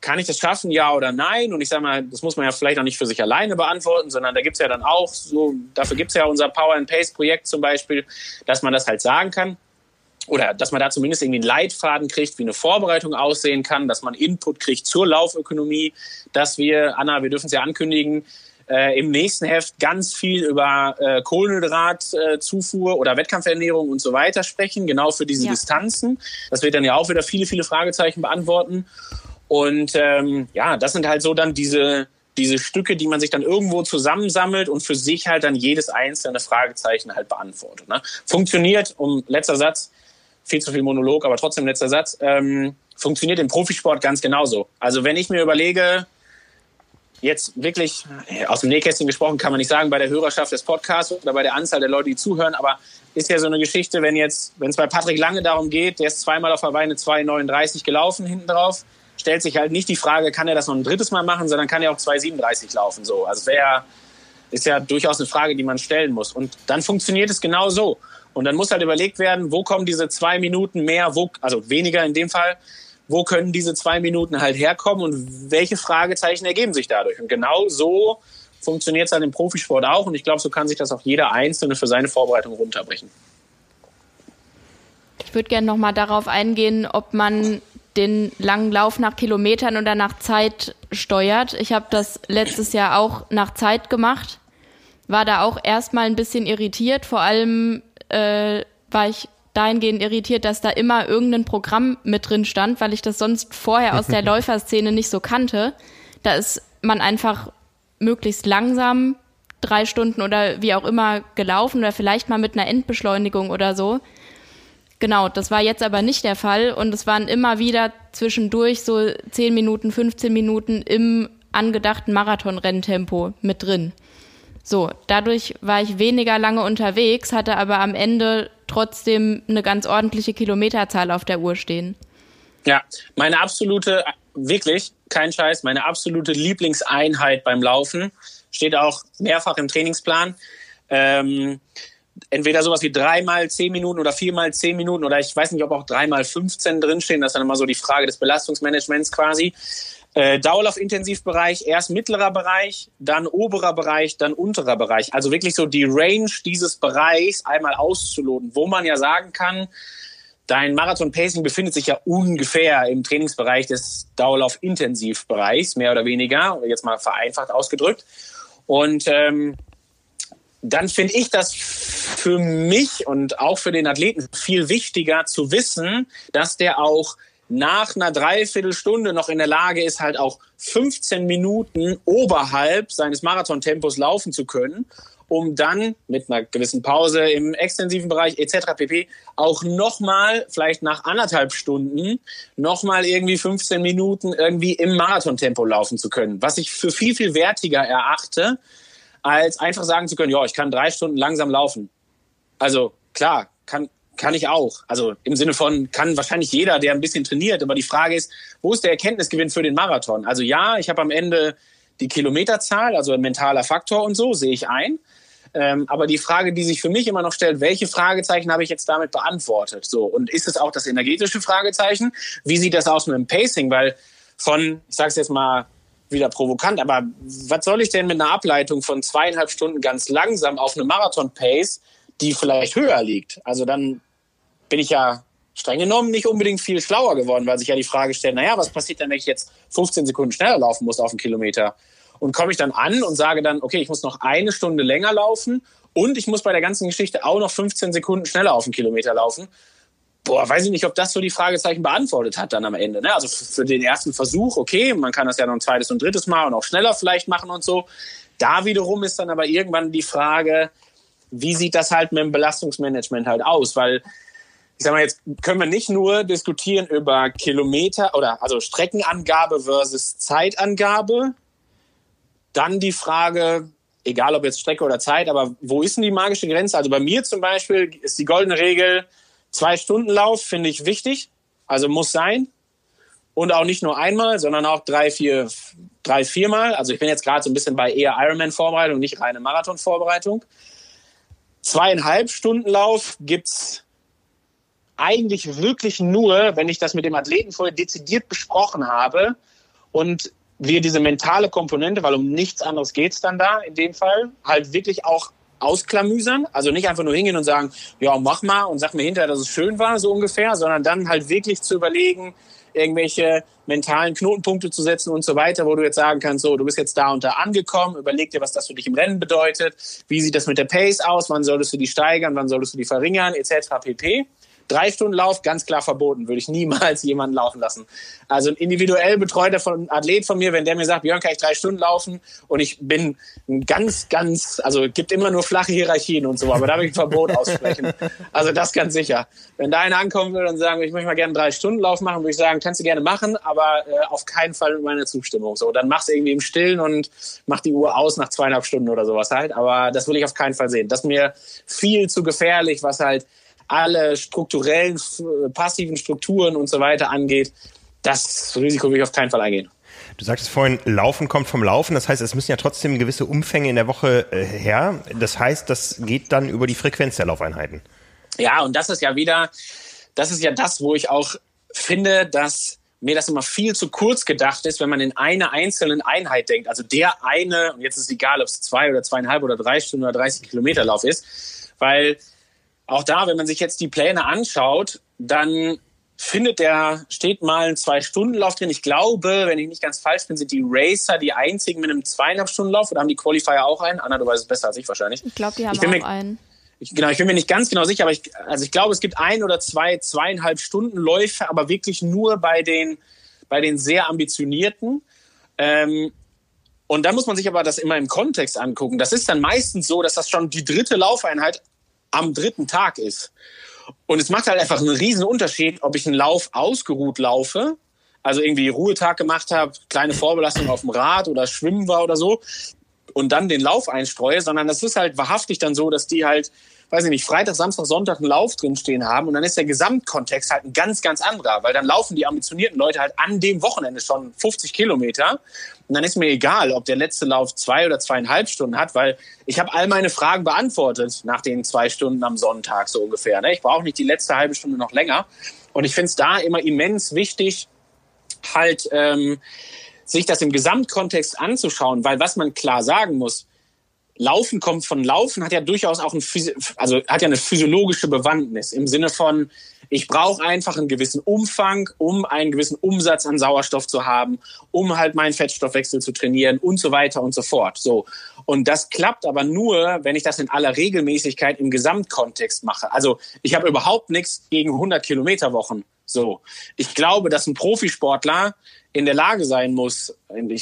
kann ich das schaffen, ja oder nein? Und ich sage mal, das muss man ja vielleicht auch nicht für sich alleine beantworten, sondern da gibt es ja dann auch so, dafür gibt es ja unser Power and Pace Projekt zum Beispiel, dass man das halt sagen kann oder dass man da zumindest irgendwie einen Leitfaden kriegt, wie eine Vorbereitung aussehen kann, dass man Input kriegt zur Laufökonomie, dass wir, Anna, wir dürfen es ja ankündigen, äh, im nächsten Heft ganz viel über äh, Kohlenhydratzufuhr oder Wettkampfernährung und so weiter sprechen, genau für diese ja. Distanzen. Das wird dann ja auch wieder viele, viele Fragezeichen beantworten. Und ähm, ja, das sind halt so dann diese, diese Stücke, die man sich dann irgendwo zusammensammelt und für sich halt dann jedes einzelne Fragezeichen halt beantwortet. Ne? Funktioniert, um letzter Satz, viel zu viel Monolog, aber trotzdem letzter Satz, ähm, funktioniert im Profisport ganz genauso. Also wenn ich mir überlege, jetzt wirklich äh, aus dem Nähkästchen gesprochen, kann man nicht sagen, bei der Hörerschaft des Podcasts oder bei der Anzahl der Leute, die zuhören, aber ist ja so eine Geschichte, wenn jetzt, wenn es bei Patrick Lange darum geht, der ist zweimal auf der Beine 2,39 gelaufen hinten drauf, stellt sich halt nicht die Frage, kann er das noch ein drittes Mal machen, sondern kann er auch 2,37 laufen, so. Also wäre, ist ja durchaus eine Frage, die man stellen muss. Und dann funktioniert es genau so. Und dann muss halt überlegt werden, wo kommen diese zwei Minuten mehr, wo, also weniger in dem Fall, wo können diese zwei Minuten halt herkommen und welche Fragezeichen ergeben sich dadurch. Und genau so funktioniert es halt im Profisport auch. Und ich glaube, so kann sich das auch jeder Einzelne für seine Vorbereitung runterbrechen. Ich würde gerne nochmal darauf eingehen, ob man den langen Lauf nach Kilometern oder nach Zeit steuert. Ich habe das letztes Jahr auch nach Zeit gemacht, war da auch erstmal ein bisschen irritiert, vor allem äh, war ich dahingehend irritiert, dass da immer irgendein Programm mit drin stand, weil ich das sonst vorher aus der Läuferszene nicht so kannte. Da ist man einfach möglichst langsam drei Stunden oder wie auch immer gelaufen oder vielleicht mal mit einer Endbeschleunigung oder so. Genau, das war jetzt aber nicht der Fall und es waren immer wieder zwischendurch so 10 Minuten, 15 Minuten im angedachten Marathonrenntempo mit drin. So, dadurch war ich weniger lange unterwegs, hatte aber am Ende trotzdem eine ganz ordentliche Kilometerzahl auf der Uhr stehen. Ja, meine absolute, wirklich, kein Scheiß, meine absolute Lieblingseinheit beim Laufen steht auch mehrfach im Trainingsplan. Ähm, entweder sowas wie dreimal zehn Minuten oder viermal zehn Minuten oder ich weiß nicht, ob auch dreimal 15 drinstehen. Das ist dann immer so die Frage des Belastungsmanagements quasi. Äh, Dauerlauf-Intensivbereich, erst mittlerer Bereich, dann oberer Bereich, dann unterer Bereich. Also wirklich so die Range dieses Bereichs einmal auszuloten, wo man ja sagen kann, dein Marathon-Pacing befindet sich ja ungefähr im Trainingsbereich des Dauerlauf-Intensivbereichs, mehr oder weniger, jetzt mal vereinfacht ausgedrückt. Und ähm, dann finde ich das für mich und auch für den Athleten viel wichtiger zu wissen, dass der auch nach einer Dreiviertelstunde noch in der Lage ist, halt auch 15 Minuten oberhalb seines Marathontempos laufen zu können, um dann mit einer gewissen Pause im extensiven Bereich etc. pp. auch nochmal, vielleicht nach anderthalb Stunden, nochmal irgendwie 15 Minuten irgendwie im Marathontempo laufen zu können. Was ich für viel, viel wertiger erachte, als einfach sagen zu können, ja, ich kann drei Stunden langsam laufen. Also klar, kann, kann ich auch. Also im Sinne von, kann wahrscheinlich jeder, der ein bisschen trainiert. Aber die Frage ist, wo ist der Erkenntnisgewinn für den Marathon? Also ja, ich habe am Ende die Kilometerzahl, also ein mentaler Faktor und so, sehe ich ein. Ähm, aber die Frage, die sich für mich immer noch stellt, welche Fragezeichen habe ich jetzt damit beantwortet? So, und ist es auch das energetische Fragezeichen? Wie sieht das aus mit dem Pacing? Weil von, ich sage es jetzt mal wieder provokant, aber was soll ich denn mit einer Ableitung von zweieinhalb Stunden ganz langsam auf eine Marathon-Pace, die vielleicht höher liegt? Also dann bin ich ja streng genommen nicht unbedingt viel schlauer geworden, weil sich ja die Frage stellt, naja, was passiert denn, wenn ich jetzt 15 Sekunden schneller laufen muss auf einen Kilometer? Und komme ich dann an und sage dann, okay, ich muss noch eine Stunde länger laufen und ich muss bei der ganzen Geschichte auch noch 15 Sekunden schneller auf einen Kilometer laufen. Boah, weiß ich nicht, ob das so die Fragezeichen beantwortet hat dann am Ende. Ne? Also für den ersten Versuch, okay, man kann das ja noch ein zweites und drittes Mal und auch schneller vielleicht machen und so. Da wiederum ist dann aber irgendwann die Frage, wie sieht das halt mit dem Belastungsmanagement halt aus? Weil ich sag mal, jetzt können wir nicht nur diskutieren über Kilometer oder also Streckenangabe versus Zeitangabe. Dann die Frage, egal ob jetzt Strecke oder Zeit, aber wo ist denn die magische Grenze? Also bei mir zum Beispiel ist die goldene Regel, zwei Stunden Lauf finde ich wichtig, also muss sein. Und auch nicht nur einmal, sondern auch drei, vier, drei, viermal. Also ich bin jetzt gerade so ein bisschen bei eher Ironman-Vorbereitung, nicht reine Marathon-Vorbereitung. Zweieinhalb Stunden Lauf gibt's eigentlich wirklich nur, wenn ich das mit dem Athleten vorher dezidiert besprochen habe und wir diese mentale Komponente, weil um nichts anderes geht's dann da in dem Fall, halt wirklich auch ausklamüsern. Also nicht einfach nur hingehen und sagen, ja, mach mal und sag mir hinterher, dass es schön war, so ungefähr, sondern dann halt wirklich zu überlegen, irgendwelche mentalen Knotenpunkte zu setzen und so weiter, wo du jetzt sagen kannst, so, du bist jetzt da und da angekommen, überleg dir, was das für dich im Rennen bedeutet, wie sieht das mit der Pace aus, wann solltest du die steigern, wann solltest du die verringern, etc. pp. Drei Stunden Lauf, ganz klar verboten, würde ich niemals jemanden laufen lassen. Also ein individuell betreuter von, Athlet von mir, wenn der mir sagt, Björn, kann ich drei Stunden laufen und ich bin ein ganz, ganz, also gibt immer nur flache Hierarchien und so, aber da will ich ein Verbot aussprechen. Also das ganz sicher. Wenn da einer ankommen will und sagen, ich möchte mal gerne drei Stunden Lauf machen, würde ich sagen, kannst du gerne machen, aber äh, auf keinen Fall mit meiner Zustimmung. So, dann mach's irgendwie im Stillen und mach die Uhr aus nach zweieinhalb Stunden oder sowas halt. Aber das will ich auf keinen Fall sehen. Das ist mir viel zu gefährlich, was halt alle strukturellen, passiven Strukturen und so weiter angeht, das Risiko will ich auf keinen Fall eingehen. Du sagtest vorhin, Laufen kommt vom Laufen. Das heißt, es müssen ja trotzdem gewisse Umfänge in der Woche äh, her. Das heißt, das geht dann über die Frequenz der Laufeinheiten. Ja, und das ist ja wieder, das ist ja das, wo ich auch finde, dass mir das immer viel zu kurz gedacht ist, wenn man in einer einzelnen Einheit denkt. Also der eine, und jetzt ist es egal, ob es zwei oder zweieinhalb oder drei Stunden oder 30 Kilometer Lauf ist, weil auch da, wenn man sich jetzt die Pläne anschaut, dann findet der, steht mal ein Zwei-Stunden-Lauf drin. Ich glaube, wenn ich nicht ganz falsch bin, sind die Racer die einzigen mit einem zweieinhalb Stunden Lauf oder haben die Qualifier auch einen? Anna, du weißt es besser als ich wahrscheinlich. Ich glaube, die haben auch mir, einen. Ich, genau, ich bin mir nicht ganz genau sicher, aber ich, also ich glaube, es gibt ein oder zwei zweieinhalb Stunden Läufe, aber wirklich nur bei den, bei den sehr ambitionierten. Ähm, und da muss man sich aber das immer im Kontext angucken. Das ist dann meistens so, dass das schon die dritte Laufeinheit am dritten Tag ist. Und es macht halt einfach einen riesen Unterschied, ob ich einen Lauf ausgeruht laufe, also irgendwie Ruhetag gemacht habe, kleine Vorbelastung auf dem Rad oder schwimmen war oder so und dann den Lauf einstreue, sondern das ist halt wahrhaftig dann so, dass die halt weiß ich nicht, Freitag, Samstag, Sonntag einen Lauf drinstehen haben und dann ist der Gesamtkontext halt ein ganz, ganz anderer, weil dann laufen die ambitionierten Leute halt an dem Wochenende schon 50 Kilometer und dann ist mir egal, ob der letzte Lauf zwei oder zweieinhalb Stunden hat, weil ich habe all meine Fragen beantwortet nach den zwei Stunden am Sonntag so ungefähr. Ne? Ich brauche nicht die letzte halbe Stunde noch länger und ich finde es da immer immens wichtig, halt ähm, sich das im Gesamtkontext anzuschauen, weil was man klar sagen muss, Laufen kommt von Laufen, hat ja durchaus auch ein, also hat ja eine physiologische Bewandtnis im Sinne von, ich brauche einfach einen gewissen Umfang, um einen gewissen Umsatz an Sauerstoff zu haben, um halt meinen Fettstoffwechsel zu trainieren und so weiter und so fort. So. Und das klappt aber nur, wenn ich das in aller Regelmäßigkeit im Gesamtkontext mache. Also ich habe überhaupt nichts gegen 100 Kilometer Wochen. So. Ich glaube, dass ein Profisportler in der Lage sein muss,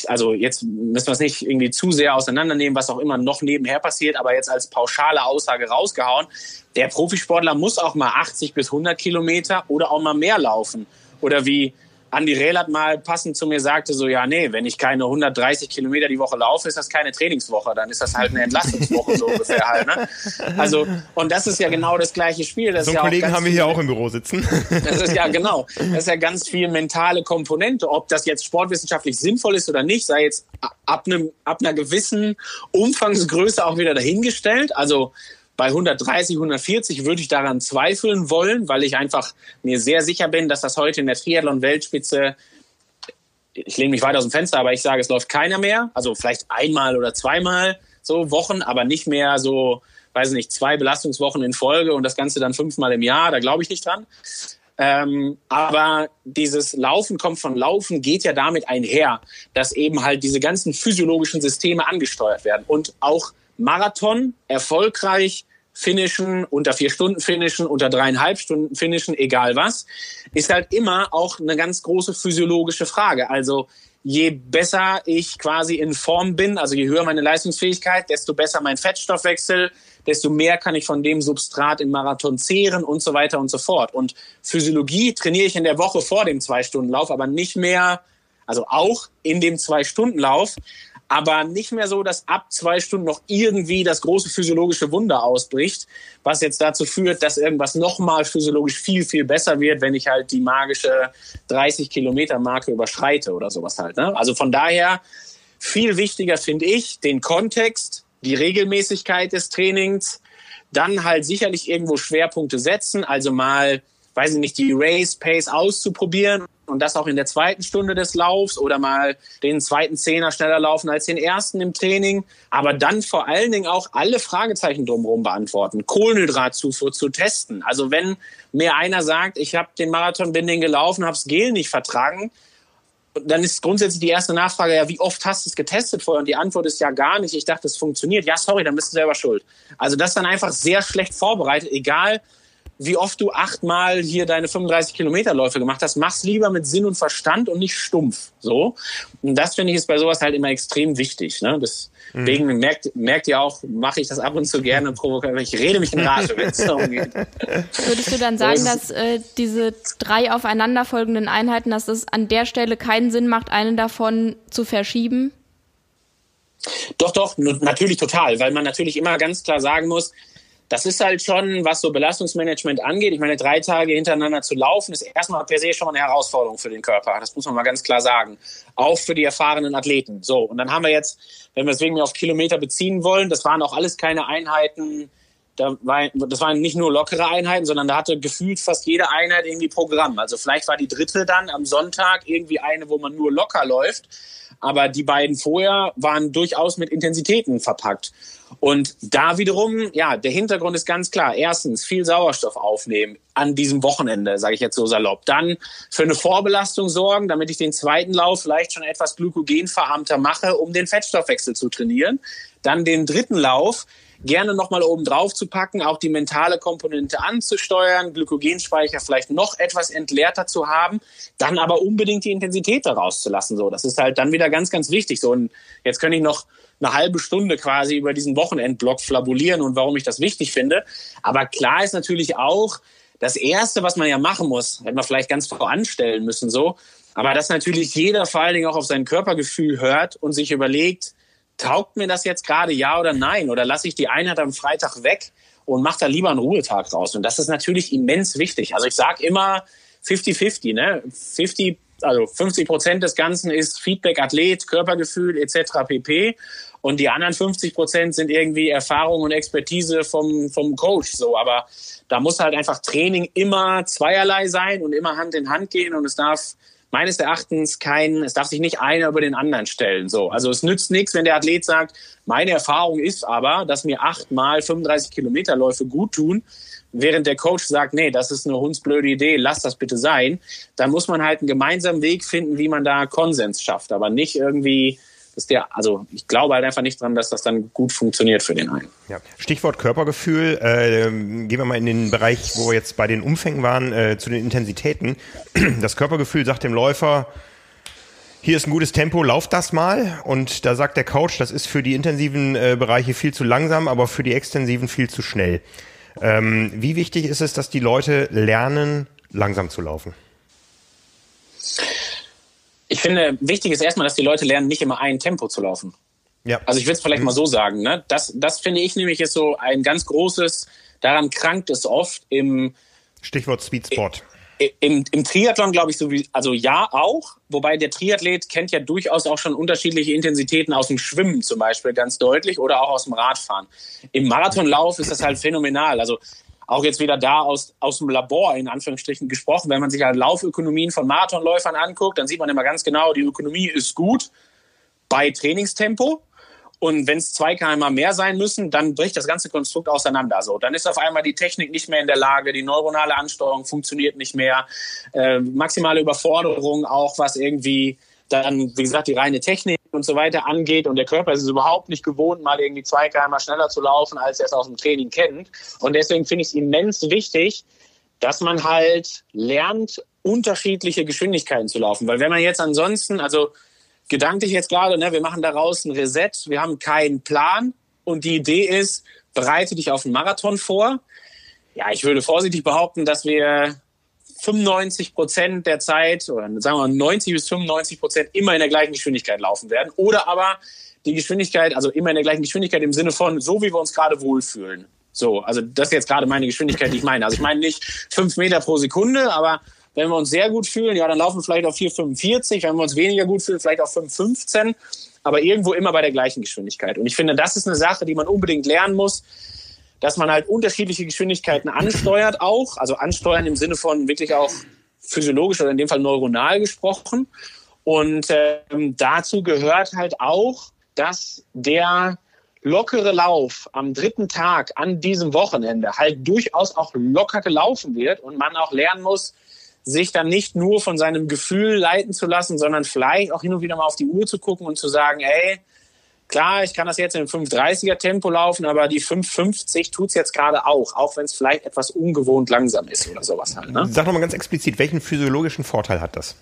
also jetzt müssen wir es nicht irgendwie zu sehr auseinandernehmen, was auch immer noch nebenher passiert, aber jetzt als pauschale Aussage rausgehauen, der Profisportler muss auch mal 80 bis 100 Kilometer oder auch mal mehr laufen. Oder wie Andi Rehlert mal passend zu mir sagte, so, ja, nee, wenn ich keine 130 Kilometer die Woche laufe, ist das keine Trainingswoche, dann ist das halt eine Entlastungswoche so ungefähr halt. Ne? Also, und das ist ja genau das gleiche Spiel. Das so einen ja Kollegen haben wir hier auch im Büro sitzen. Das ist ja genau. Das ist ja ganz viel mentale Komponente. Ob das jetzt sportwissenschaftlich sinnvoll ist oder nicht, sei jetzt ab, einem, ab einer gewissen Umfangsgröße auch wieder dahingestellt. Also bei 130, 140 würde ich daran zweifeln wollen, weil ich einfach mir sehr sicher bin, dass das heute in der Triathlon-Weltspitze, ich lehne mich weit aus dem Fenster, aber ich sage, es läuft keiner mehr. Also vielleicht einmal oder zweimal so Wochen, aber nicht mehr so, weiß nicht, zwei Belastungswochen in Folge und das Ganze dann fünfmal im Jahr. Da glaube ich nicht dran. Ähm, aber dieses Laufen kommt von Laufen geht ja damit einher, dass eben halt diese ganzen physiologischen Systeme angesteuert werden und auch Marathon erfolgreich finishen, unter vier Stunden finishen, unter dreieinhalb Stunden finishen, egal was, ist halt immer auch eine ganz große physiologische Frage. Also je besser ich quasi in Form bin, also je höher meine Leistungsfähigkeit, desto besser mein Fettstoffwechsel, desto mehr kann ich von dem Substrat im Marathon zehren und so weiter und so fort. Und Physiologie trainiere ich in der Woche vor dem Zwei-Stunden-Lauf, aber nicht mehr, also auch in dem Zwei-Stunden-Lauf, aber nicht mehr so, dass ab zwei Stunden noch irgendwie das große physiologische Wunder ausbricht, was jetzt dazu führt, dass irgendwas nochmal physiologisch viel, viel besser wird, wenn ich halt die magische 30 Kilometer Marke überschreite oder sowas halt. Ne? Also von daher viel wichtiger finde ich den Kontext, die Regelmäßigkeit des Trainings, dann halt sicherlich irgendwo Schwerpunkte setzen, also mal weiß ich nicht, die Race Pace auszuprobieren und das auch in der zweiten Stunde des Laufs oder mal den zweiten Zehner schneller laufen als den ersten im Training, aber dann vor allen Dingen auch alle Fragezeichen drumherum beantworten, Kohlenhydratzufuhr zu testen. Also wenn mir einer sagt, ich habe den Marathon, bin den gelaufen, habe das Gel nicht vertragen, dann ist grundsätzlich die erste Nachfrage ja, wie oft hast du es getestet vorher? Und die Antwort ist ja gar nicht. Ich dachte, es funktioniert. Ja, sorry, dann bist du selber schuld. Also das dann einfach sehr schlecht vorbereitet, egal wie oft du achtmal hier deine 35 Kilometerläufe gemacht hast, mach's lieber mit Sinn und Verstand und nicht stumpf. So. Und das finde ich ist bei sowas halt immer extrem wichtig. Ne? Deswegen mhm. merkt, merkt ihr auch, mache ich das ab und zu gerne provokativ. Ich rede mich in Rage, wenn es darum geht. Würdest du dann sagen, dass äh, diese drei aufeinanderfolgenden Einheiten, dass es an der Stelle keinen Sinn macht, eine davon zu verschieben? Doch, doch, natürlich total, weil man natürlich immer ganz klar sagen muss, das ist halt schon, was so Belastungsmanagement angeht. Ich meine, drei Tage hintereinander zu laufen, ist erstmal per se schon eine Herausforderung für den Körper. Das muss man mal ganz klar sagen. Auch für die erfahrenen Athleten. So, und dann haben wir jetzt, wenn wir es wegen mir auf Kilometer beziehen wollen, das waren auch alles keine Einheiten, da war, das waren nicht nur lockere Einheiten, sondern da hatte gefühlt fast jede Einheit irgendwie Programm. Also vielleicht war die dritte dann am Sonntag irgendwie eine, wo man nur locker läuft. Aber die beiden vorher waren durchaus mit Intensitäten verpackt. Und da wiederum, ja, der Hintergrund ist ganz klar. Erstens, viel Sauerstoff aufnehmen an diesem Wochenende, sage ich jetzt so salopp. Dann für eine Vorbelastung sorgen, damit ich den zweiten Lauf vielleicht schon etwas glykogenverarmter mache, um den Fettstoffwechsel zu trainieren. Dann den dritten Lauf gerne nochmal oben drauf zu packen, auch die mentale Komponente anzusteuern, Glykogenspeicher vielleicht noch etwas entleerter zu haben, dann aber unbedingt die Intensität daraus zu lassen. So, das ist halt dann wieder ganz, ganz wichtig. So, und jetzt könnte ich noch eine halbe Stunde quasi über diesen Wochenendblock flabulieren und warum ich das wichtig finde. Aber klar ist natürlich auch, das erste, was man ja machen muss, hätte man vielleicht ganz voranstellen müssen, so. Aber dass natürlich jeder vor allen Dingen auch auf sein Körpergefühl hört und sich überlegt, taugt mir das jetzt gerade ja oder nein? Oder lasse ich die Einheit am Freitag weg und macht da lieber einen Ruhetag raus. Und das ist natürlich immens wichtig. Also ich sage immer 50-50, ne? 50, also 50 Prozent des Ganzen ist Feedback, Athlet, Körpergefühl etc. pp. Und die anderen 50 Prozent sind irgendwie Erfahrung und Expertise vom, vom Coach. So, aber da muss halt einfach Training immer zweierlei sein und immer Hand in Hand gehen und es darf meines Erachtens kein, es darf sich nicht einer über den anderen stellen. So, also es nützt nichts, wenn der Athlet sagt, meine Erfahrung ist aber, dass mir achtmal 35 Kilometer Läufe gut tun, während der Coach sagt, nee, das ist eine hundsblöde Idee, lass das bitte sein. Dann muss man halt einen gemeinsamen Weg finden, wie man da Konsens schafft, aber nicht irgendwie dass der, also ich glaube halt einfach nicht dran, dass das dann gut funktioniert für den einen. Ja. Stichwort Körpergefühl, äh, gehen wir mal in den Bereich, wo wir jetzt bei den Umfängen waren, äh, zu den Intensitäten. Das Körpergefühl sagt dem Läufer, hier ist ein gutes Tempo, lauf das mal. Und da sagt der Coach, das ist für die intensiven äh, Bereiche viel zu langsam, aber für die extensiven viel zu schnell. Ähm, wie wichtig ist es, dass die Leute lernen, langsam zu laufen? Ich finde, wichtig ist erstmal, dass die Leute lernen, nicht immer ein Tempo zu laufen. Ja. Also ich will es vielleicht mhm. mal so sagen. Ne? Das, das finde ich nämlich ist so ein ganz großes, daran krankt es oft im Stichwort Speedsport. Im, Im Triathlon glaube ich so wie, also ja auch, wobei der Triathlet kennt ja durchaus auch schon unterschiedliche Intensitäten aus dem Schwimmen zum Beispiel ganz deutlich oder auch aus dem Radfahren. Im Marathonlauf ist das halt phänomenal. Also auch jetzt wieder da aus, aus dem Labor in Anführungsstrichen gesprochen. Wenn man sich halt Laufökonomien von Marathonläufern anguckt, dann sieht man immer ganz genau, die Ökonomie ist gut bei Trainingstempo. Und wenn es zwei km mehr sein müssen, dann bricht das ganze Konstrukt auseinander. So, dann ist auf einmal die Technik nicht mehr in der Lage, die neuronale Ansteuerung funktioniert nicht mehr, äh, maximale Überforderung auch, was irgendwie dann, wie gesagt, die reine Technik und so weiter angeht. Und der Körper ist es überhaupt nicht gewohnt, mal irgendwie zwei km schneller zu laufen, als er es aus dem Training kennt. Und deswegen finde ich es immens wichtig, dass man halt lernt, unterschiedliche Geschwindigkeiten zu laufen. Weil wenn man jetzt ansonsten, also gedanklich jetzt gerade, ne, wir machen daraus ein Reset, wir haben keinen Plan und die Idee ist, bereite dich auf einen Marathon vor. Ja, ich würde vorsichtig behaupten, dass wir 95 Prozent der Zeit oder sagen wir 90 bis 95 Prozent immer in der gleichen Geschwindigkeit laufen werden. Oder aber die Geschwindigkeit, also immer in der gleichen Geschwindigkeit im Sinne von so, wie wir uns gerade wohlfühlen. So, also das ist jetzt gerade meine Geschwindigkeit, die ich meine. Also ich meine nicht fünf Meter pro Sekunde, aber wenn wir uns sehr gut fühlen, ja, dann laufen wir vielleicht auf 4,45. Wenn wir uns weniger gut fühlen, vielleicht auf 5,15. Aber irgendwo immer bei der gleichen Geschwindigkeit. Und ich finde, das ist eine Sache, die man unbedingt lernen muss dass man halt unterschiedliche Geschwindigkeiten ansteuert auch, also ansteuern im Sinne von wirklich auch physiologisch oder in dem Fall neuronal gesprochen. Und ähm, dazu gehört halt auch, dass der lockere Lauf am dritten Tag an diesem Wochenende halt durchaus auch locker gelaufen wird und man auch lernen muss, sich dann nicht nur von seinem Gefühl leiten zu lassen, sondern vielleicht auch hin und wieder mal auf die Uhr zu gucken und zu sagen, ey, Klar, ich kann das jetzt in 530er Tempo laufen, aber die 550 tut es jetzt gerade auch, auch wenn es vielleicht etwas ungewohnt langsam ist oder sowas halt. Ne? Sag nochmal ganz explizit, welchen physiologischen Vorteil hat das?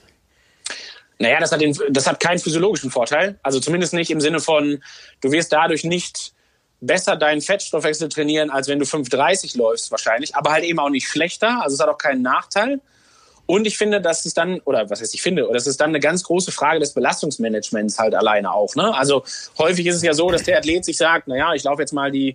Naja, das hat, den, das hat keinen physiologischen Vorteil. Also zumindest nicht im Sinne von, du wirst dadurch nicht besser deinen Fettstoffwechsel trainieren, als wenn du 530 läufst wahrscheinlich, aber halt eben auch nicht schlechter. Also es hat auch keinen Nachteil. Und ich finde, dass es dann, oder was heißt ich finde, oder es ist dann eine ganz große Frage des Belastungsmanagements halt alleine auch. Ne? Also häufig ist es ja so, dass der Athlet sich sagt, naja, ich laufe jetzt mal die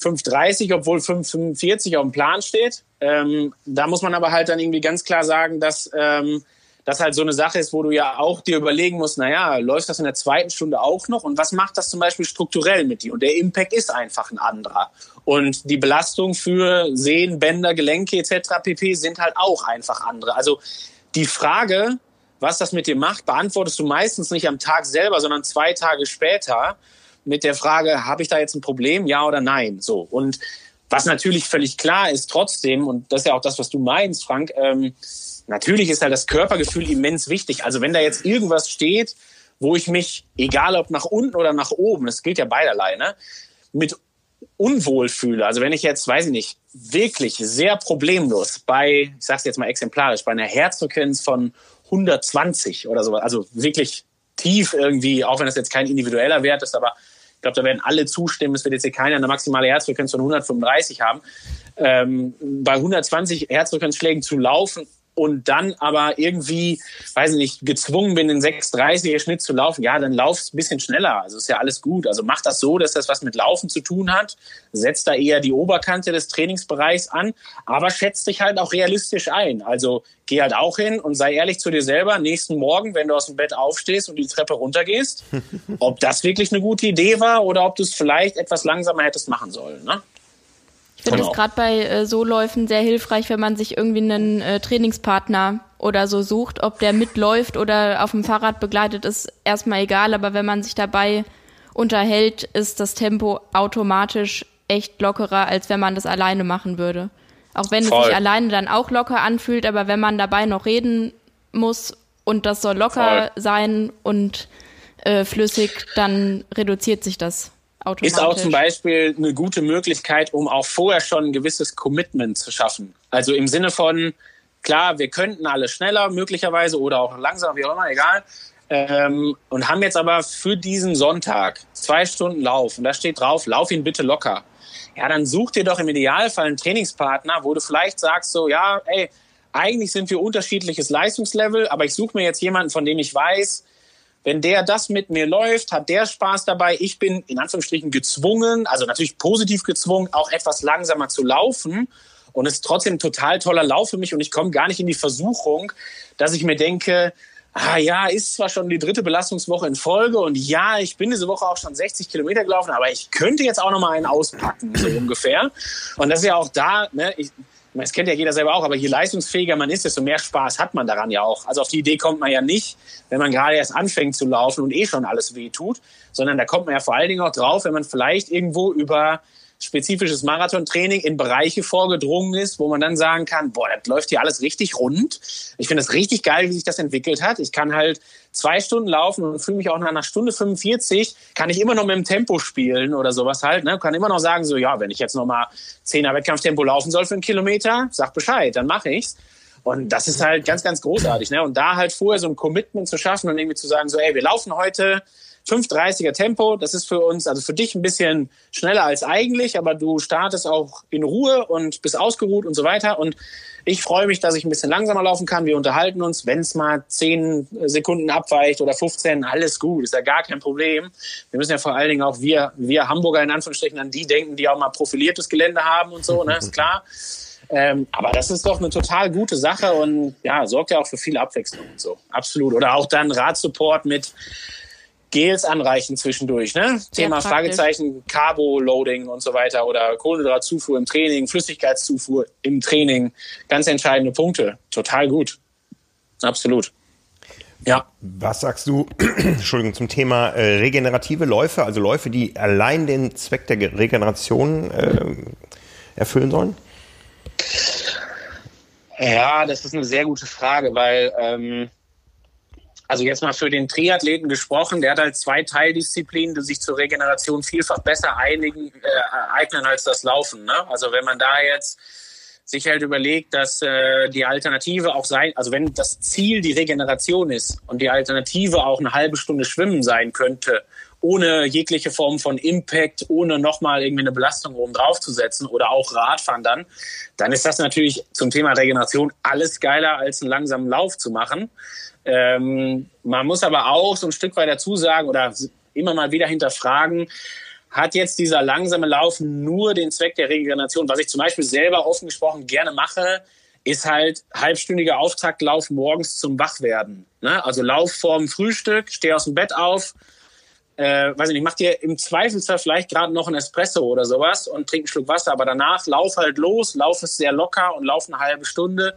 5,30, obwohl 5,45 auf dem Plan steht. Ähm, da muss man aber halt dann irgendwie ganz klar sagen, dass ähm, das halt so eine Sache ist, wo du ja auch dir überlegen musst, naja, läuft das in der zweiten Stunde auch noch? Und was macht das zum Beispiel strukturell mit dir? Und der Impact ist einfach ein anderer. Und die Belastung für Sehnen, Bänder, Gelenke etc. pp. sind halt auch einfach andere. Also die Frage, was das mit dir macht, beantwortest du meistens nicht am Tag selber, sondern zwei Tage später mit der Frage, habe ich da jetzt ein Problem, ja oder nein? So. Und was natürlich völlig klar ist trotzdem, und das ist ja auch das, was du meinst, Frank, ähm, natürlich ist halt das Körpergefühl immens wichtig. Also wenn da jetzt irgendwas steht, wo ich mich, egal ob nach unten oder nach oben, das gilt ja beiderlei, ne, mit unwohl fühle, also wenn ich jetzt, weiß ich nicht, wirklich sehr problemlos bei, ich sage es jetzt mal exemplarisch, bei einer Herzfrequenz von 120 oder so, also wirklich tief irgendwie, auch wenn das jetzt kein individueller Wert ist, aber ich glaube, da werden alle zustimmen, es wird jetzt hier keiner eine maximale Herzfrequenz von 135 haben. Ähm, bei 120 Herzfrequenzschlägen zu laufen, und dann aber irgendwie, weiß ich nicht, gezwungen bin, den 6,30er Schnitt zu laufen, ja, dann laufst ein bisschen schneller. Also ist ja alles gut. Also mach das so, dass das was mit Laufen zu tun hat. Setz da eher die Oberkante des Trainingsbereichs an, aber schätz dich halt auch realistisch ein. Also geh halt auch hin und sei ehrlich zu dir selber. Nächsten Morgen, wenn du aus dem Bett aufstehst und die Treppe runtergehst, ob das wirklich eine gute Idee war oder ob du es vielleicht etwas langsamer hättest machen sollen. Ne? Ich finde es gerade bei äh, so Läufen sehr hilfreich, wenn man sich irgendwie einen äh, Trainingspartner oder so sucht, ob der mitläuft oder auf dem Fahrrad begleitet, ist erstmal egal, aber wenn man sich dabei unterhält, ist das Tempo automatisch echt lockerer, als wenn man das alleine machen würde. Auch wenn Voll. es sich alleine dann auch locker anfühlt, aber wenn man dabei noch reden muss und das soll locker Voll. sein und äh, flüssig, dann reduziert sich das ist auch zum Beispiel eine gute Möglichkeit, um auch vorher schon ein gewisses Commitment zu schaffen. Also im Sinne von, klar, wir könnten alle schneller möglicherweise oder auch langsamer, wie auch immer, egal. Ähm, und haben jetzt aber für diesen Sonntag zwei Stunden Lauf und da steht drauf, lauf ihn bitte locker. Ja, dann such dir doch im Idealfall einen Trainingspartner, wo du vielleicht sagst so, ja, ey, eigentlich sind wir unterschiedliches Leistungslevel, aber ich suche mir jetzt jemanden, von dem ich weiß, wenn der das mit mir läuft, hat der Spaß dabei. Ich bin in Anführungsstrichen gezwungen, also natürlich positiv gezwungen, auch etwas langsamer zu laufen. Und es ist trotzdem ein total toller Lauf für mich und ich komme gar nicht in die Versuchung, dass ich mir denke, ah ja, ist zwar schon die dritte Belastungswoche in Folge und ja, ich bin diese Woche auch schon 60 Kilometer gelaufen, aber ich könnte jetzt auch noch mal einen auspacken, so ungefähr. Und das ist ja auch da, ne, ich, das kennt ja jeder selber auch, aber je leistungsfähiger man ist, desto mehr Spaß hat man daran ja auch. Also auf die Idee kommt man ja nicht, wenn man gerade erst anfängt zu laufen und eh schon alles weh tut, sondern da kommt man ja vor allen Dingen auch drauf, wenn man vielleicht irgendwo über spezifisches Marathontraining in Bereiche vorgedrungen ist, wo man dann sagen kann, boah, das läuft hier alles richtig rund. Ich finde es richtig geil, wie sich das entwickelt hat. Ich kann halt zwei Stunden laufen und fühle mich auch nach einer Stunde 45, kann ich immer noch mit dem Tempo spielen oder sowas halt. Ne? Kann immer noch sagen, so ja, wenn ich jetzt noch mal 10er Wettkampftempo laufen soll für einen Kilometer, sag Bescheid, dann mache ich's. Und das ist halt ganz, ganz großartig. Ne? Und da halt vorher so ein Commitment zu schaffen und irgendwie zu sagen, so, ey, wir laufen heute 5,30er Tempo, das ist für uns, also für dich ein bisschen schneller als eigentlich, aber du startest auch in Ruhe und bist ausgeruht und so weiter. Und ich freue mich, dass ich ein bisschen langsamer laufen kann. Wir unterhalten uns, wenn es mal 10 Sekunden abweicht oder 15, alles gut, ist ja gar kein Problem. Wir müssen ja vor allen Dingen auch wir, wir Hamburger in Anführungsstrichen an die denken, die auch mal profiliertes Gelände haben und so, ne, ist klar. Ähm, aber das ist doch eine total gute Sache und ja, sorgt ja auch für viel Abwechslung und so. Absolut. Oder auch dann Radsupport mit Gels anreichen zwischendurch. Ne? Thema praktisch. Fragezeichen, Carbo-Loading und so weiter oder Kohlenhydratzufuhr im Training, Flüssigkeitszufuhr im Training. Ganz entscheidende Punkte. Total gut. Absolut. Ja. Was sagst du, Entschuldigung, zum Thema äh, regenerative Läufe, also Läufe, die allein den Zweck der Regeneration äh, erfüllen sollen? Ja, das ist eine sehr gute Frage, weil ähm, also jetzt mal für den Triathleten gesprochen, der hat halt zwei Teildisziplinen, die sich zur Regeneration vielfach besser einigen, äh, eignen als das Laufen. Ne? Also wenn man da jetzt sich halt überlegt, dass äh, die Alternative auch sein, also wenn das Ziel die Regeneration ist und die Alternative auch eine halbe Stunde Schwimmen sein könnte, ohne jegliche Form von Impact, ohne nochmal irgendwie eine Belastung oben drauf zu setzen oder auch Radfahren dann, dann ist das natürlich zum Thema Regeneration alles geiler als einen langsamen Lauf zu machen. Ähm, man muss aber auch so ein Stück weit dazu sagen oder immer mal wieder hinterfragen, hat jetzt dieser langsame Lauf nur den Zweck der Regeneration? Was ich zum Beispiel selber offen gesprochen gerne mache, ist halt halbstündiger Auftaktlauf morgens zum Wachwerden. Ne? Also Lauf vorm Frühstück, steh aus dem Bett auf, äh, weiß ich nicht, mach dir im Zweifelsfall vielleicht gerade noch ein Espresso oder sowas und trink einen Schluck Wasser, aber danach lauf halt los, lauf es sehr locker und lauf eine halbe Stunde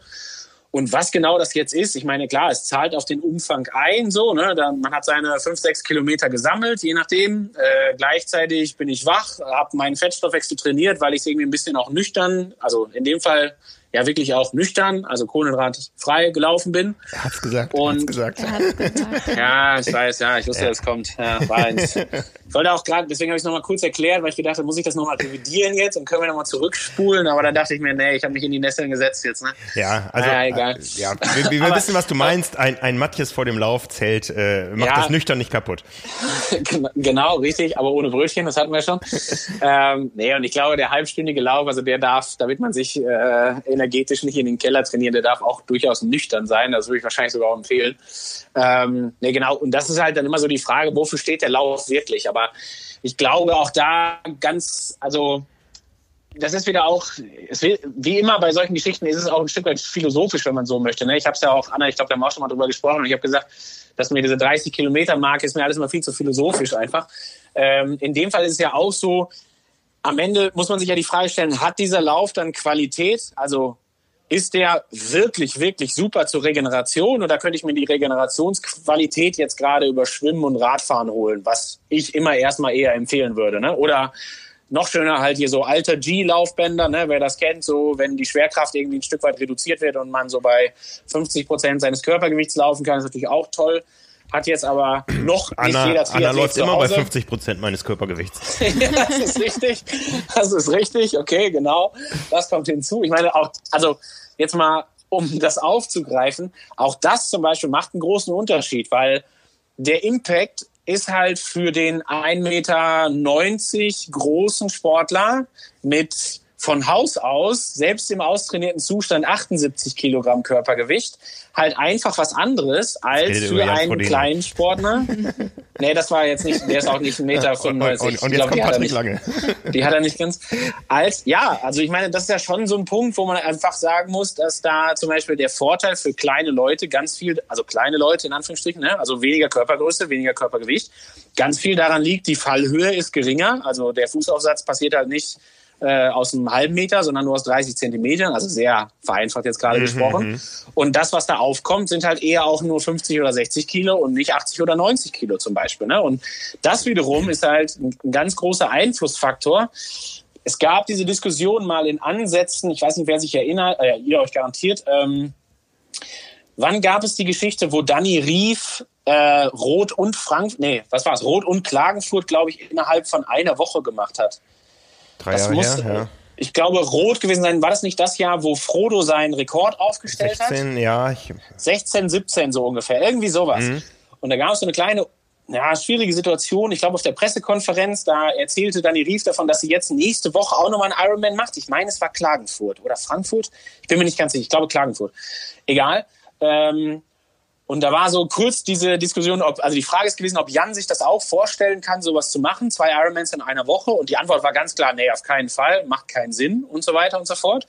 und was genau das jetzt ist, ich meine, klar, es zahlt auf den Umfang ein, so, ne? Da, man hat seine fünf, sechs Kilometer gesammelt, je nachdem. Äh, gleichzeitig bin ich wach, habe meinen Fettstoffwechsel trainiert, weil ich irgendwie ein bisschen auch nüchtern, also in dem Fall ja wirklich auch nüchtern, also kohlenhydratfrei gelaufen bin. Er hat's gesagt. Und, hat's gesagt. Er hat's gesagt. ja, ich weiß, ja, ich wusste, ja. es kommt. Ja, war eins. Ich wollte auch gerade, deswegen habe ich es nochmal kurz erklärt, weil ich gedacht habe, muss ich das nochmal revidieren jetzt und können wir nochmal zurückspulen, aber dann dachte ich mir, nee, ich habe mich in die Nesseln gesetzt jetzt. Ne? Ja, also ja, egal. Äh, ja, wir, wir wissen, was du meinst. Ein, ein Matthias vor dem Lauf zählt, äh, macht ja, das nüchtern nicht kaputt. genau, richtig, aber ohne Brötchen, das hatten wir schon. ähm, nee, und ich glaube, der halbstündige Lauf, also der darf, damit man sich äh, energetisch nicht in den Keller trainiert, der darf auch durchaus nüchtern sein. Das würde ich wahrscheinlich sogar auch empfehlen. Ähm, nee, genau, und das ist halt dann immer so die Frage, wofür steht der Lauf wirklich? Aber aber ich glaube auch da ganz, also das ist wieder auch, will, wie immer bei solchen Geschichten ist es auch ein Stück weit philosophisch, wenn man so möchte. Ne? Ich habe es ja auch, Anna, ich glaube, da haben wir auch schon mal drüber gesprochen und ich habe gesagt, dass mir diese 30 Kilometer Marke ist mir alles immer viel zu philosophisch einfach. Ähm, in dem Fall ist es ja auch so, am Ende muss man sich ja die Frage stellen, hat dieser Lauf dann Qualität? Also ist der wirklich, wirklich super zur Regeneration oder könnte ich mir die Regenerationsqualität jetzt gerade über Schwimmen und Radfahren holen, was ich immer erstmal eher empfehlen würde. Ne? Oder noch schöner halt hier so alter G-Laufbänder, ne? wer das kennt, so wenn die Schwerkraft irgendwie ein Stück weit reduziert wird und man so bei 50 Prozent seines Körpergewichts laufen kann, ist natürlich auch toll. Hat jetzt aber noch Anna, nicht jeder Triathlet Anna läuft immer bei 50 Prozent meines Körpergewichts. ja, das ist richtig. Das ist richtig. Okay, genau. Das kommt hinzu. Ich meine auch, also jetzt mal, um das aufzugreifen, auch das zum Beispiel macht einen großen Unterschied, weil der Impact ist halt für den 1,90 Meter großen Sportler mit von Haus aus, selbst im austrainierten Zustand 78 Kilogramm Körpergewicht, halt einfach was anderes als für einen kleinen Sportler. nee, das war jetzt nicht, der ist auch nicht 1,95 Meter. 95. Und, und, und jetzt glaub, kommt Patrick nicht, Lange. Die hat er nicht ganz. Als, ja, also ich meine, das ist ja schon so ein Punkt, wo man einfach sagen muss, dass da zum Beispiel der Vorteil für kleine Leute ganz viel, also kleine Leute in Anführungsstrichen, ne, also weniger Körpergröße, weniger Körpergewicht, ganz viel daran liegt, die Fallhöhe ist geringer, also der Fußaufsatz passiert halt nicht äh, aus einem halben Meter, sondern nur aus 30 Zentimetern, also sehr vereinfacht jetzt gerade mhm. gesprochen. Mhm. Und das, was da aufkommt, sind halt eher auch nur 50 oder 60 Kilo und nicht 80 oder 90 Kilo zum Beispiel. Ne? Und das wiederum ist halt ein ganz großer Einflussfaktor. Es gab diese Diskussion mal in Ansätzen, ich weiß nicht, wer sich erinnert, äh, ihr euch garantiert, ähm, wann gab es die Geschichte, wo Danny Rief äh, Rot und Frankfurt, nee, was war es, Rot und Klagenfurt, glaube ich, innerhalb von einer Woche gemacht hat? Drei das Jahre muss, her, ja. Ich glaube, rot gewesen sein. War das nicht das Jahr, wo Frodo seinen Rekord aufgestellt 16, hat? ja. Ich 16, 17 so ungefähr. Irgendwie sowas. Mhm. Und da gab es so eine kleine ja, schwierige Situation. Ich glaube, auf der Pressekonferenz, da erzählte Dani Rief davon, dass sie jetzt nächste Woche auch nochmal einen Ironman macht. Ich meine, es war Klagenfurt oder Frankfurt. Ich bin mir nicht ganz sicher. Ich glaube, Klagenfurt. Egal. Ähm, und da war so kurz diese Diskussion, ob, also die Frage ist gewesen, ob Jan sich das auch vorstellen kann, sowas zu machen, zwei Ironmans in einer Woche. Und die Antwort war ganz klar, nee, auf keinen Fall, macht keinen Sinn und so weiter und so fort.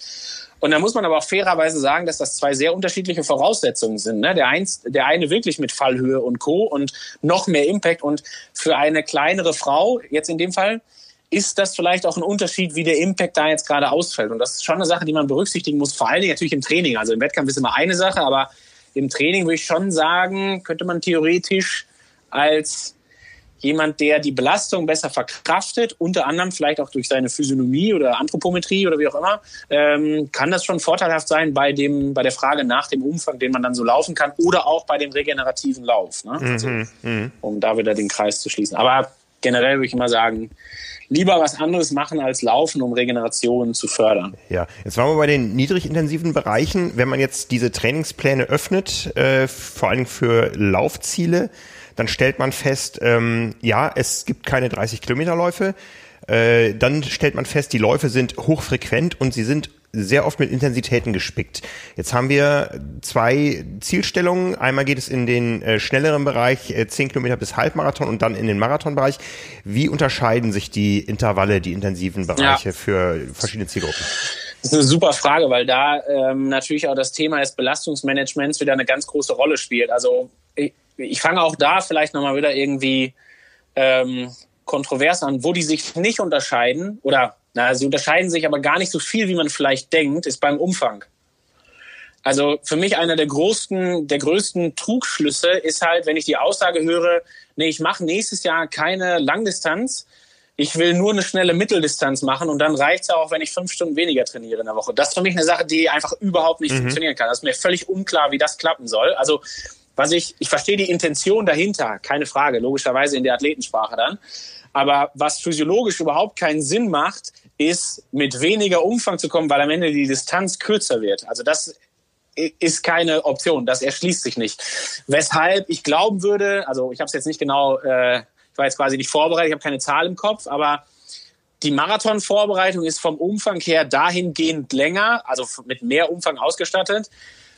Und da muss man aber auch fairerweise sagen, dass das zwei sehr unterschiedliche Voraussetzungen sind. Ne? Der, eins, der eine wirklich mit Fallhöhe und Co. und noch mehr Impact. Und für eine kleinere Frau, jetzt in dem Fall, ist das vielleicht auch ein Unterschied, wie der Impact da jetzt gerade ausfällt. Und das ist schon eine Sache, die man berücksichtigen muss, vor allen Dingen natürlich im Training. Also im Wettkampf ist immer eine Sache, aber im Training würde ich schon sagen, könnte man theoretisch als jemand, der die Belastung besser verkraftet, unter anderem vielleicht auch durch seine Physiognomie oder Anthropometrie oder wie auch immer, ähm, kann das schon vorteilhaft sein bei dem, bei der Frage nach dem Umfang, den man dann so laufen kann, oder auch bei dem regenerativen Lauf, ne? also, mhm, mhm. um da wieder den Kreis zu schließen. Aber generell würde ich immer sagen, lieber was anderes machen als laufen, um Regeneration zu fördern. Ja, jetzt waren wir bei den niedrigintensiven Bereichen. Wenn man jetzt diese Trainingspläne öffnet, äh, vor allem für Laufziele, dann stellt man fest, ähm, ja, es gibt keine 30 Kilometerläufe. Äh, dann stellt man fest, die Läufe sind hochfrequent und sie sind sehr oft mit Intensitäten gespickt. Jetzt haben wir zwei Zielstellungen. Einmal geht es in den äh, schnelleren Bereich, äh, 10 Kilometer bis Halbmarathon und dann in den Marathonbereich. Wie unterscheiden sich die Intervalle, die intensiven Bereiche ja. für verschiedene Zielgruppen? Das ist eine super Frage, weil da ähm, natürlich auch das Thema des Belastungsmanagements wieder eine ganz große Rolle spielt. Also ich, ich fange auch da vielleicht nochmal wieder irgendwie ähm, kontrovers an, wo die sich nicht unterscheiden oder na, sie unterscheiden sich aber gar nicht so viel, wie man vielleicht denkt, ist beim Umfang. Also für mich einer der größten, der größten Trugschlüsse ist halt, wenn ich die Aussage höre, nee, ich mache nächstes Jahr keine Langdistanz, ich will nur eine schnelle Mitteldistanz machen und dann reicht es auch, wenn ich fünf Stunden weniger trainiere in der Woche. Das ist für mich eine Sache, die einfach überhaupt nicht mhm. funktionieren kann. Das ist mir völlig unklar, wie das klappen soll. Also was ich, ich verstehe die Intention dahinter, keine Frage, logischerweise in der Athletensprache dann. Aber was physiologisch überhaupt keinen Sinn macht, ist mit weniger Umfang zu kommen, weil am Ende die Distanz kürzer wird. Also das ist keine Option, das erschließt sich nicht. Weshalb ich glauben würde, also ich habe es jetzt nicht genau, äh, ich war jetzt quasi nicht vorbereitet, ich habe keine Zahl im Kopf, aber die Marathonvorbereitung ist vom Umfang her dahingehend länger, also mit mehr Umfang ausgestattet,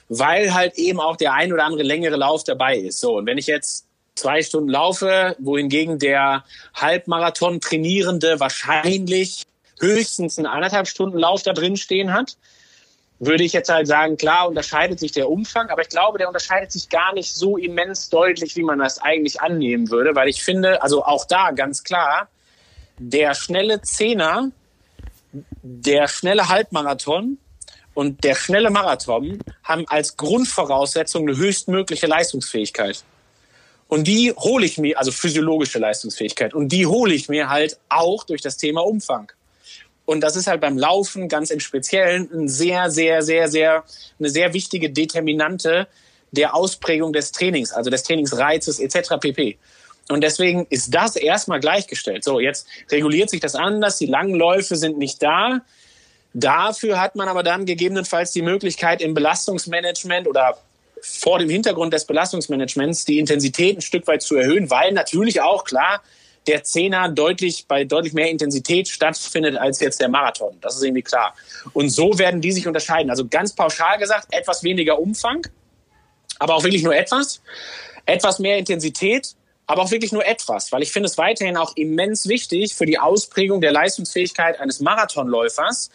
weil halt eben auch der ein oder andere längere Lauf dabei ist. So, und wenn ich jetzt zwei Stunden laufe, wohingegen der Halbmarathon Trainierende wahrscheinlich höchstens einen anderthalb Stunden Lauf da drin stehen hat, würde ich jetzt halt sagen, klar unterscheidet sich der Umfang, aber ich glaube, der unterscheidet sich gar nicht so immens deutlich, wie man das eigentlich annehmen würde, weil ich finde, also auch da ganz klar, der schnelle Zehner, der schnelle Halbmarathon und der schnelle Marathon haben als Grundvoraussetzung eine höchstmögliche Leistungsfähigkeit. Und die hole ich mir, also physiologische Leistungsfähigkeit, und die hole ich mir halt auch durch das Thema Umfang. Und das ist halt beim Laufen ganz im Speziellen ein sehr, sehr, sehr, sehr, eine sehr wichtige Determinante der Ausprägung des Trainings, also des Trainingsreizes etc. pp. Und deswegen ist das erstmal gleichgestellt. So, jetzt reguliert sich das anders, die langen Läufe sind nicht da. Dafür hat man aber dann gegebenenfalls die Möglichkeit im Belastungsmanagement oder vor dem Hintergrund des Belastungsmanagements die Intensität ein Stück weit zu erhöhen, weil natürlich auch klar der Zehner deutlich bei deutlich mehr Intensität stattfindet als jetzt der Marathon. Das ist irgendwie klar. Und so werden die sich unterscheiden. Also ganz pauschal gesagt, etwas weniger Umfang, aber auch wirklich nur etwas. Etwas mehr Intensität, aber auch wirklich nur etwas, weil ich finde es weiterhin auch immens wichtig für die Ausprägung der Leistungsfähigkeit eines Marathonläufers,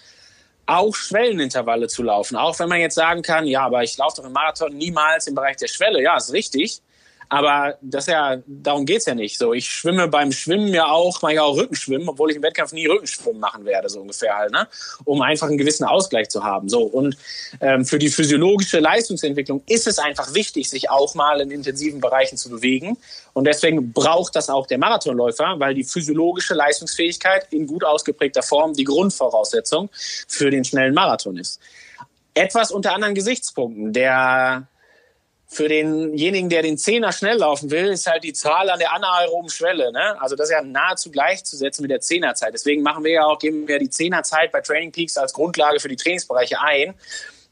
auch Schwellenintervalle zu laufen. Auch wenn man jetzt sagen kann, ja, aber ich laufe doch im Marathon niemals im Bereich der Schwelle. Ja, ist richtig. Aber das ja, darum geht's ja nicht. So, ich schwimme beim Schwimmen ja auch, mache ich auch Rückenschwimmen, obwohl ich im Wettkampf nie Rückenschwimmen machen werde, so ungefähr halt, ne? Um einfach einen gewissen Ausgleich zu haben. So, und ähm, für die physiologische Leistungsentwicklung ist es einfach wichtig, sich auch mal in intensiven Bereichen zu bewegen. Und deswegen braucht das auch der Marathonläufer, weil die physiologische Leistungsfähigkeit in gut ausgeprägter Form die Grundvoraussetzung für den schnellen Marathon ist. Etwas unter anderen Gesichtspunkten. Der für denjenigen, der den Zehner schnell laufen will, ist halt die Zahl an der anaeroben Schwelle. Ne? Also das ist ja nahezu gleichzusetzen mit der Zehnerzeit. Deswegen machen wir ja auch, geben wir die Zehnerzeit bei Training Peaks als Grundlage für die Trainingsbereiche ein.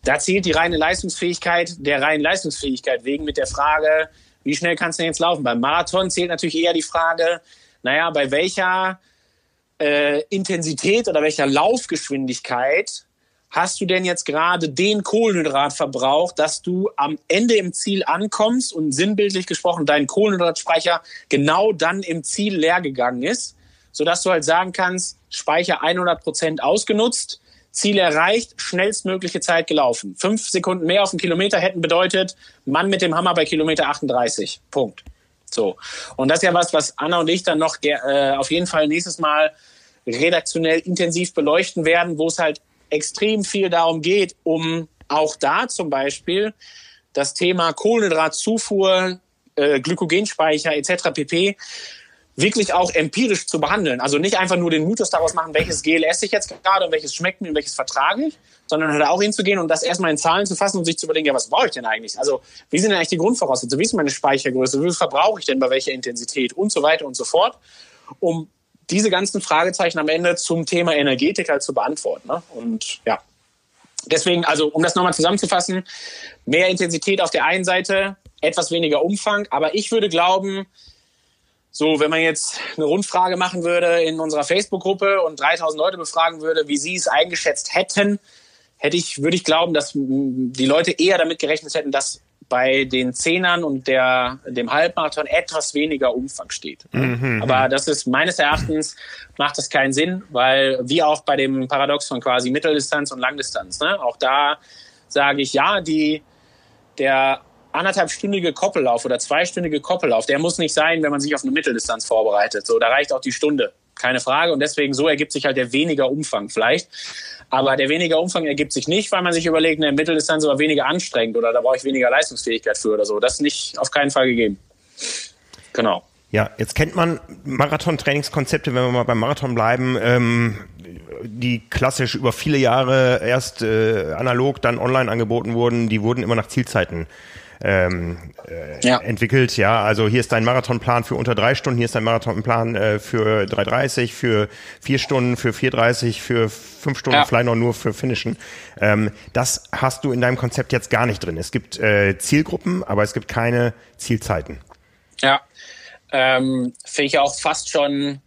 Da zählt die reine Leistungsfähigkeit der reinen Leistungsfähigkeit wegen mit der Frage, wie schnell kannst du denn jetzt laufen? Beim Marathon zählt natürlich eher die Frage, naja, bei welcher äh, Intensität oder welcher Laufgeschwindigkeit hast du denn jetzt gerade den Kohlenhydrat verbraucht, dass du am Ende im Ziel ankommst und sinnbildlich gesprochen dein Kohlenhydratspeicher genau dann im Ziel leer gegangen ist, sodass du halt sagen kannst, Speicher 100 Prozent ausgenutzt, Ziel erreicht, schnellstmögliche Zeit gelaufen. Fünf Sekunden mehr auf den Kilometer hätten bedeutet, Mann mit dem Hammer bei Kilometer 38. Punkt. So. Und das ist ja was, was Anna und ich dann noch äh, auf jeden Fall nächstes Mal redaktionell intensiv beleuchten werden, wo es halt extrem viel darum geht, um auch da zum Beispiel das Thema Kohlenhydratzufuhr, äh, Glykogenspeicher etc. pp wirklich auch empirisch zu behandeln. Also nicht einfach nur den Mythos daraus machen, welches Gel esse ich jetzt gerade und welches schmeckt mir und welches vertrage ich, sondern halt auch hinzugehen und das erstmal in Zahlen zu fassen und sich zu überlegen, ja, was brauche ich denn eigentlich? Also wie sind denn eigentlich die Grundvoraussetzungen? Wie ist meine Speichergröße? Wie viel verbrauche ich denn bei welcher Intensität und so weiter und so fort, um diese ganzen Fragezeichen am Ende zum Thema Energetik halt zu beantworten. Ne? Und ja, deswegen, also um das nochmal zusammenzufassen, mehr Intensität auf der einen Seite, etwas weniger Umfang, aber ich würde glauben, so, wenn man jetzt eine Rundfrage machen würde in unserer Facebook-Gruppe und 3000 Leute befragen würde, wie sie es eingeschätzt hätten, hätte ich, würde ich glauben, dass die Leute eher damit gerechnet hätten, dass bei den Zehnern und der, dem Halbmarathon etwas weniger Umfang steht. Mhm. Aber das ist meines Erachtens macht das keinen Sinn, weil wie auch bei dem Paradox von quasi Mitteldistanz und Langdistanz, ne? auch da sage ich ja, die, der anderthalbstündige Koppellauf oder zweistündige Koppellauf, der muss nicht sein, wenn man sich auf eine Mitteldistanz vorbereitet. So, da reicht auch die Stunde, keine Frage. Und deswegen so ergibt sich halt der weniger Umfang vielleicht. Aber der weniger Umfang ergibt sich nicht, weil man sich überlegt, eine Mitteldistanz aber weniger anstrengend oder da brauche ich weniger Leistungsfähigkeit für oder so. Das ist nicht auf keinen Fall gegeben. Genau. Ja, jetzt kennt man Marathon-Trainingskonzepte, wenn wir mal beim Marathon bleiben, ähm, die klassisch über viele Jahre erst äh, analog, dann online angeboten wurden, die wurden immer nach Zielzeiten ähm, äh, ja. entwickelt. Ja, also hier ist dein Marathonplan für unter drei Stunden, hier ist dein Marathonplan äh, für 3,30, für vier Stunden, für 4,30, für fünf Stunden, ja. vielleicht noch nur für Finishen. Ähm, das hast du in deinem Konzept jetzt gar nicht drin. Es gibt äh, Zielgruppen, aber es gibt keine Zielzeiten. Ja, ähm, finde ich auch fast schon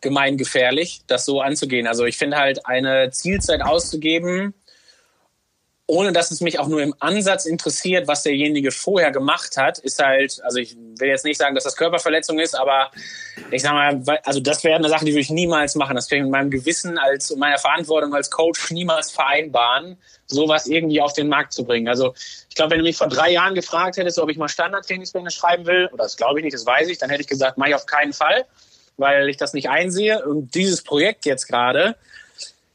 gemeingefährlich, das so anzugehen. Also ich finde halt eine Zielzeit auszugeben, ohne dass es mich auch nur im Ansatz interessiert, was derjenige vorher gemacht hat, ist halt, also ich will jetzt nicht sagen, dass das Körperverletzung ist, aber ich sag mal, also das wäre eine Sache, die würde ich niemals machen. Das kann ich mit meinem Gewissen als meiner Verantwortung als Coach niemals vereinbaren, sowas irgendwie auf den Markt zu bringen. Also ich glaube, wenn du mich vor drei Jahren gefragt hättest, ob ich mal Standardtrainingspläne schreiben will, oder das glaube ich nicht, das weiß ich, dann hätte ich gesagt, mache ich auf keinen Fall, weil ich das nicht einsehe. Und dieses Projekt jetzt gerade,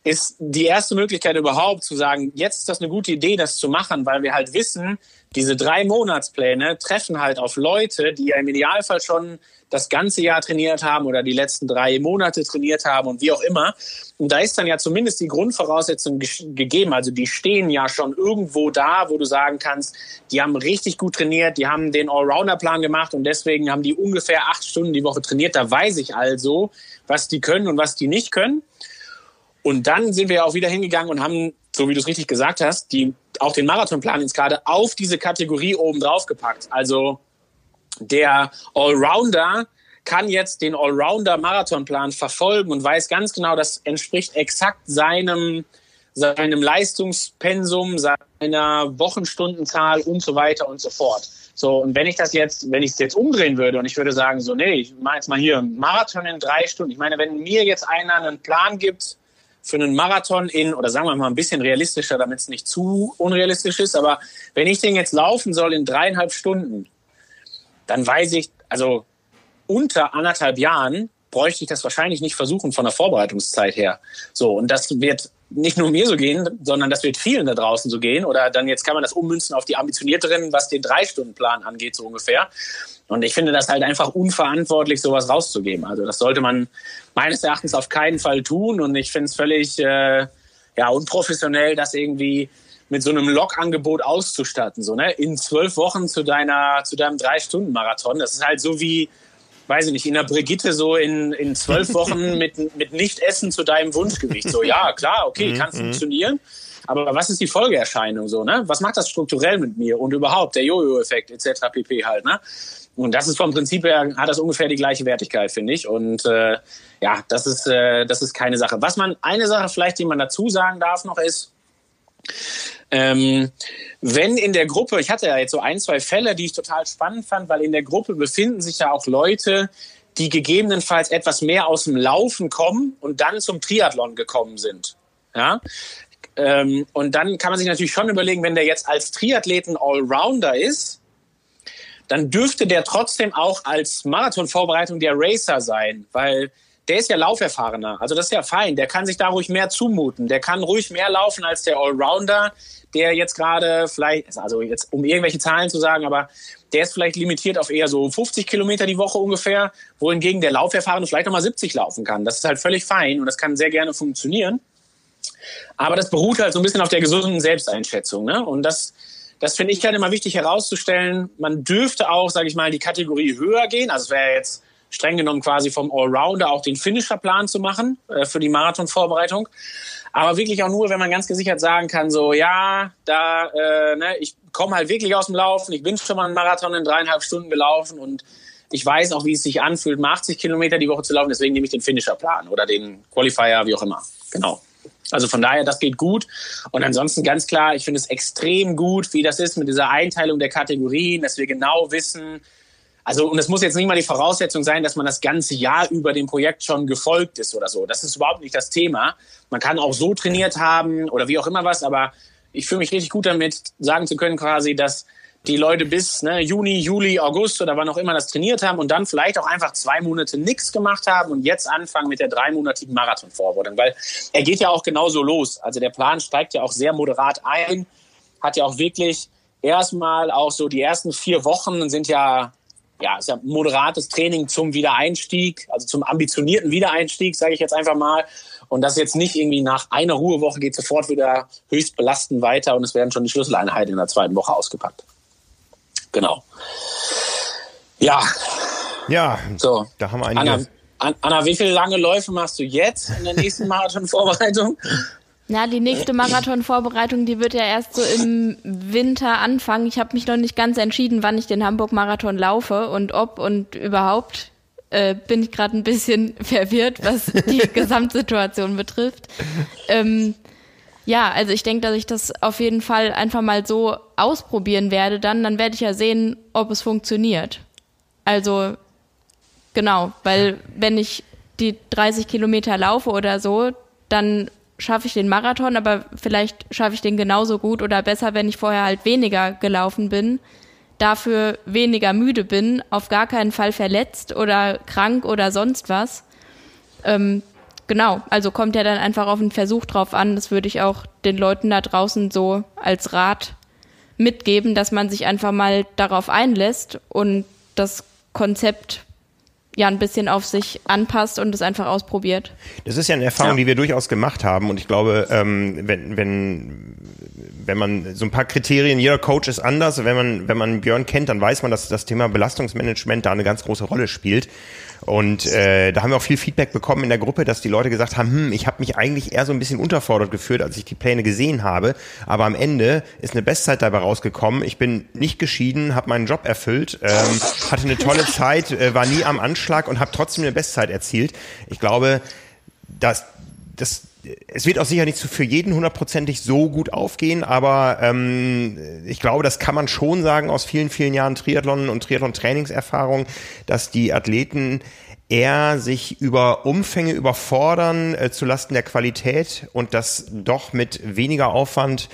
ist die erste Möglichkeit überhaupt zu sagen, jetzt ist das eine gute Idee, das zu machen, weil wir halt wissen, diese drei Monatspläne treffen halt auf Leute, die ja im Idealfall schon das ganze Jahr trainiert haben oder die letzten drei Monate trainiert haben und wie auch immer. Und da ist dann ja zumindest die Grundvoraussetzung gegeben. Also die stehen ja schon irgendwo da, wo du sagen kannst, die haben richtig gut trainiert, die haben den Allrounder-Plan gemacht und deswegen haben die ungefähr acht Stunden die Woche trainiert. Da weiß ich also, was die können und was die nicht können. Und dann sind wir auch wieder hingegangen und haben, so wie du es richtig gesagt hast, die, auch den Marathonplan jetzt gerade auf diese Kategorie oben drauf gepackt. Also der Allrounder kann jetzt den Allrounder-Marathonplan verfolgen und weiß ganz genau, das entspricht exakt seinem, seinem Leistungspensum, seiner Wochenstundenzahl und so weiter und so fort. So, und wenn ich das jetzt, wenn ich es jetzt umdrehen würde und ich würde sagen, so, nee, ich mache jetzt mal hier einen Marathon in drei Stunden. Ich meine, wenn mir jetzt einer einen Plan gibt, für einen Marathon in, oder sagen wir mal ein bisschen realistischer, damit es nicht zu unrealistisch ist, aber wenn ich den jetzt laufen soll in dreieinhalb Stunden, dann weiß ich, also unter anderthalb Jahren bräuchte ich das wahrscheinlich nicht versuchen von der Vorbereitungszeit her. So, und das wird nicht nur mir so gehen, sondern das wird vielen da draußen so gehen. Oder dann jetzt kann man das ummünzen auf die ambitionierteren, was den Drei-Stunden-Plan angeht, so ungefähr. Und ich finde das halt einfach unverantwortlich, sowas rauszugeben. Also das sollte man meines Erachtens auf keinen Fall tun. Und ich finde es völlig äh, ja, unprofessionell, das irgendwie mit so einem Log-Angebot auszustatten. So, ne? In zwölf Wochen zu deiner, zu deinem Drei-Stunden-Marathon. Das ist halt so wie, weiß ich nicht, in der Brigitte so in, in zwölf Wochen mit, mit Nicht-Essen zu deinem Wunschgewicht. So, ja, klar, okay, kann mhm. funktionieren. Aber was ist die Folgeerscheinung so, ne? Was macht das strukturell mit mir und überhaupt der Jojo-Effekt etc. pp. halt, ne? Und das ist vom Prinzip her, hat das ungefähr die gleiche Wertigkeit, finde ich. Und äh, ja, das ist, äh, das ist keine Sache. Was man, eine Sache vielleicht, die man dazu sagen darf noch ist, ähm, wenn in der Gruppe, ich hatte ja jetzt so ein, zwei Fälle, die ich total spannend fand, weil in der Gruppe befinden sich ja auch Leute, die gegebenenfalls etwas mehr aus dem Laufen kommen und dann zum Triathlon gekommen sind. Ja? Ähm, und dann kann man sich natürlich schon überlegen, wenn der jetzt als Triathleten Allrounder ist, dann dürfte der trotzdem auch als Marathonvorbereitung der Racer sein, weil der ist ja lauferfahrener. Also das ist ja fein. Der kann sich da ruhig mehr zumuten. Der kann ruhig mehr laufen als der Allrounder, der jetzt gerade vielleicht, also jetzt um irgendwelche Zahlen zu sagen, aber der ist vielleicht limitiert auf eher so 50 Kilometer die Woche ungefähr, wohingegen der Lauferfahrene vielleicht nochmal 70 laufen kann. Das ist halt völlig fein und das kann sehr gerne funktionieren. Aber das beruht halt so ein bisschen auf der gesunden Selbsteinschätzung. Ne? Und das das finde ich halt immer wichtig herauszustellen. Man dürfte auch, sage ich mal, die Kategorie höher gehen. Also es wäre jetzt streng genommen quasi vom Allrounder auch den Finisherplan zu machen äh, für die Marathonvorbereitung. Aber wirklich auch nur, wenn man ganz gesichert sagen kann, so ja, da, äh, ne, ich komme halt wirklich aus dem Laufen, ich bin schon mal einen Marathon in dreieinhalb Stunden gelaufen und ich weiß auch, wie es sich anfühlt, mal 80 Kilometer die Woche zu laufen, deswegen nehme ich den Finisherplan oder den Qualifier, wie auch immer. Genau. Also von daher, das geht gut. Und ansonsten ganz klar, ich finde es extrem gut, wie das ist mit dieser Einteilung der Kategorien, dass wir genau wissen, also, und es muss jetzt nicht mal die Voraussetzung sein, dass man das ganze Jahr über dem Projekt schon gefolgt ist oder so. Das ist überhaupt nicht das Thema. Man kann auch so trainiert haben oder wie auch immer was, aber ich fühle mich richtig gut damit, sagen zu können quasi, dass die Leute bis ne, Juni, Juli, August oder wann auch immer das trainiert haben und dann vielleicht auch einfach zwei Monate nichts gemacht haben und jetzt anfangen mit der dreimonatigen Marathonvorbereitung, weil er geht ja auch genauso los. Also der Plan steigt ja auch sehr moderat ein, hat ja auch wirklich erstmal auch so die ersten vier Wochen sind ja ja, ist ja moderates Training zum Wiedereinstieg, also zum ambitionierten Wiedereinstieg, sage ich jetzt einfach mal. Und das jetzt nicht irgendwie nach einer Ruhewoche geht sofort wieder höchst belastend weiter und es werden schon die Schlüsseleinheiten in der zweiten Woche ausgepackt. genau. Ja. Ja, so. da haben wir einige. Anna, Anna, wie viele lange Läufe machst du jetzt in der nächsten Marathon-Vorbereitung? Na, die nächste Marathon-Vorbereitung, die wird ja erst so im Winter anfangen. Ich habe mich noch nicht ganz entschieden, wann ich den Hamburg-Marathon laufe und ob und überhaupt. Äh, bin ich gerade ein bisschen verwirrt, was die Gesamtsituation betrifft. Ähm, ja, also ich denke, dass ich das auf jeden Fall einfach mal so ausprobieren werde. Dann, dann werde ich ja sehen, ob es funktioniert. Also genau, weil wenn ich die 30 Kilometer laufe oder so, dann schaffe ich den Marathon, aber vielleicht schaffe ich den genauso gut oder besser, wenn ich vorher halt weniger gelaufen bin, dafür weniger müde bin, auf gar keinen Fall verletzt oder krank oder sonst was. Ähm, genau, also kommt ja dann einfach auf den Versuch drauf an. Das würde ich auch den Leuten da draußen so als Rat mitgeben, dass man sich einfach mal darauf einlässt und das Konzept ja ein bisschen auf sich anpasst und es einfach ausprobiert. Das ist ja eine Erfahrung, ja. die wir durchaus gemacht haben und ich glaube, ähm, wenn, wenn, wenn man so ein paar Kriterien, jeder Coach ist anders, wenn man, wenn man Björn kennt, dann weiß man, dass das Thema Belastungsmanagement da eine ganz große Rolle spielt. Und äh, da haben wir auch viel Feedback bekommen in der Gruppe, dass die Leute gesagt haben, hm, ich habe mich eigentlich eher so ein bisschen unterfordert geführt, als ich die Pläne gesehen habe. Aber am Ende ist eine Bestzeit dabei rausgekommen. Ich bin nicht geschieden, habe meinen Job erfüllt, ähm, hatte eine tolle Zeit, äh, war nie am Anschlag und habe trotzdem eine Bestzeit erzielt. Ich glaube, dass das es wird auch sicher nicht für jeden hundertprozentig so gut aufgehen, aber ähm, ich glaube, das kann man schon sagen aus vielen, vielen Jahren Triathlon und Triathlon-Trainingserfahrung, dass die Athleten eher sich über Umfänge überfordern äh, zu Lasten der Qualität und das doch mit weniger Aufwand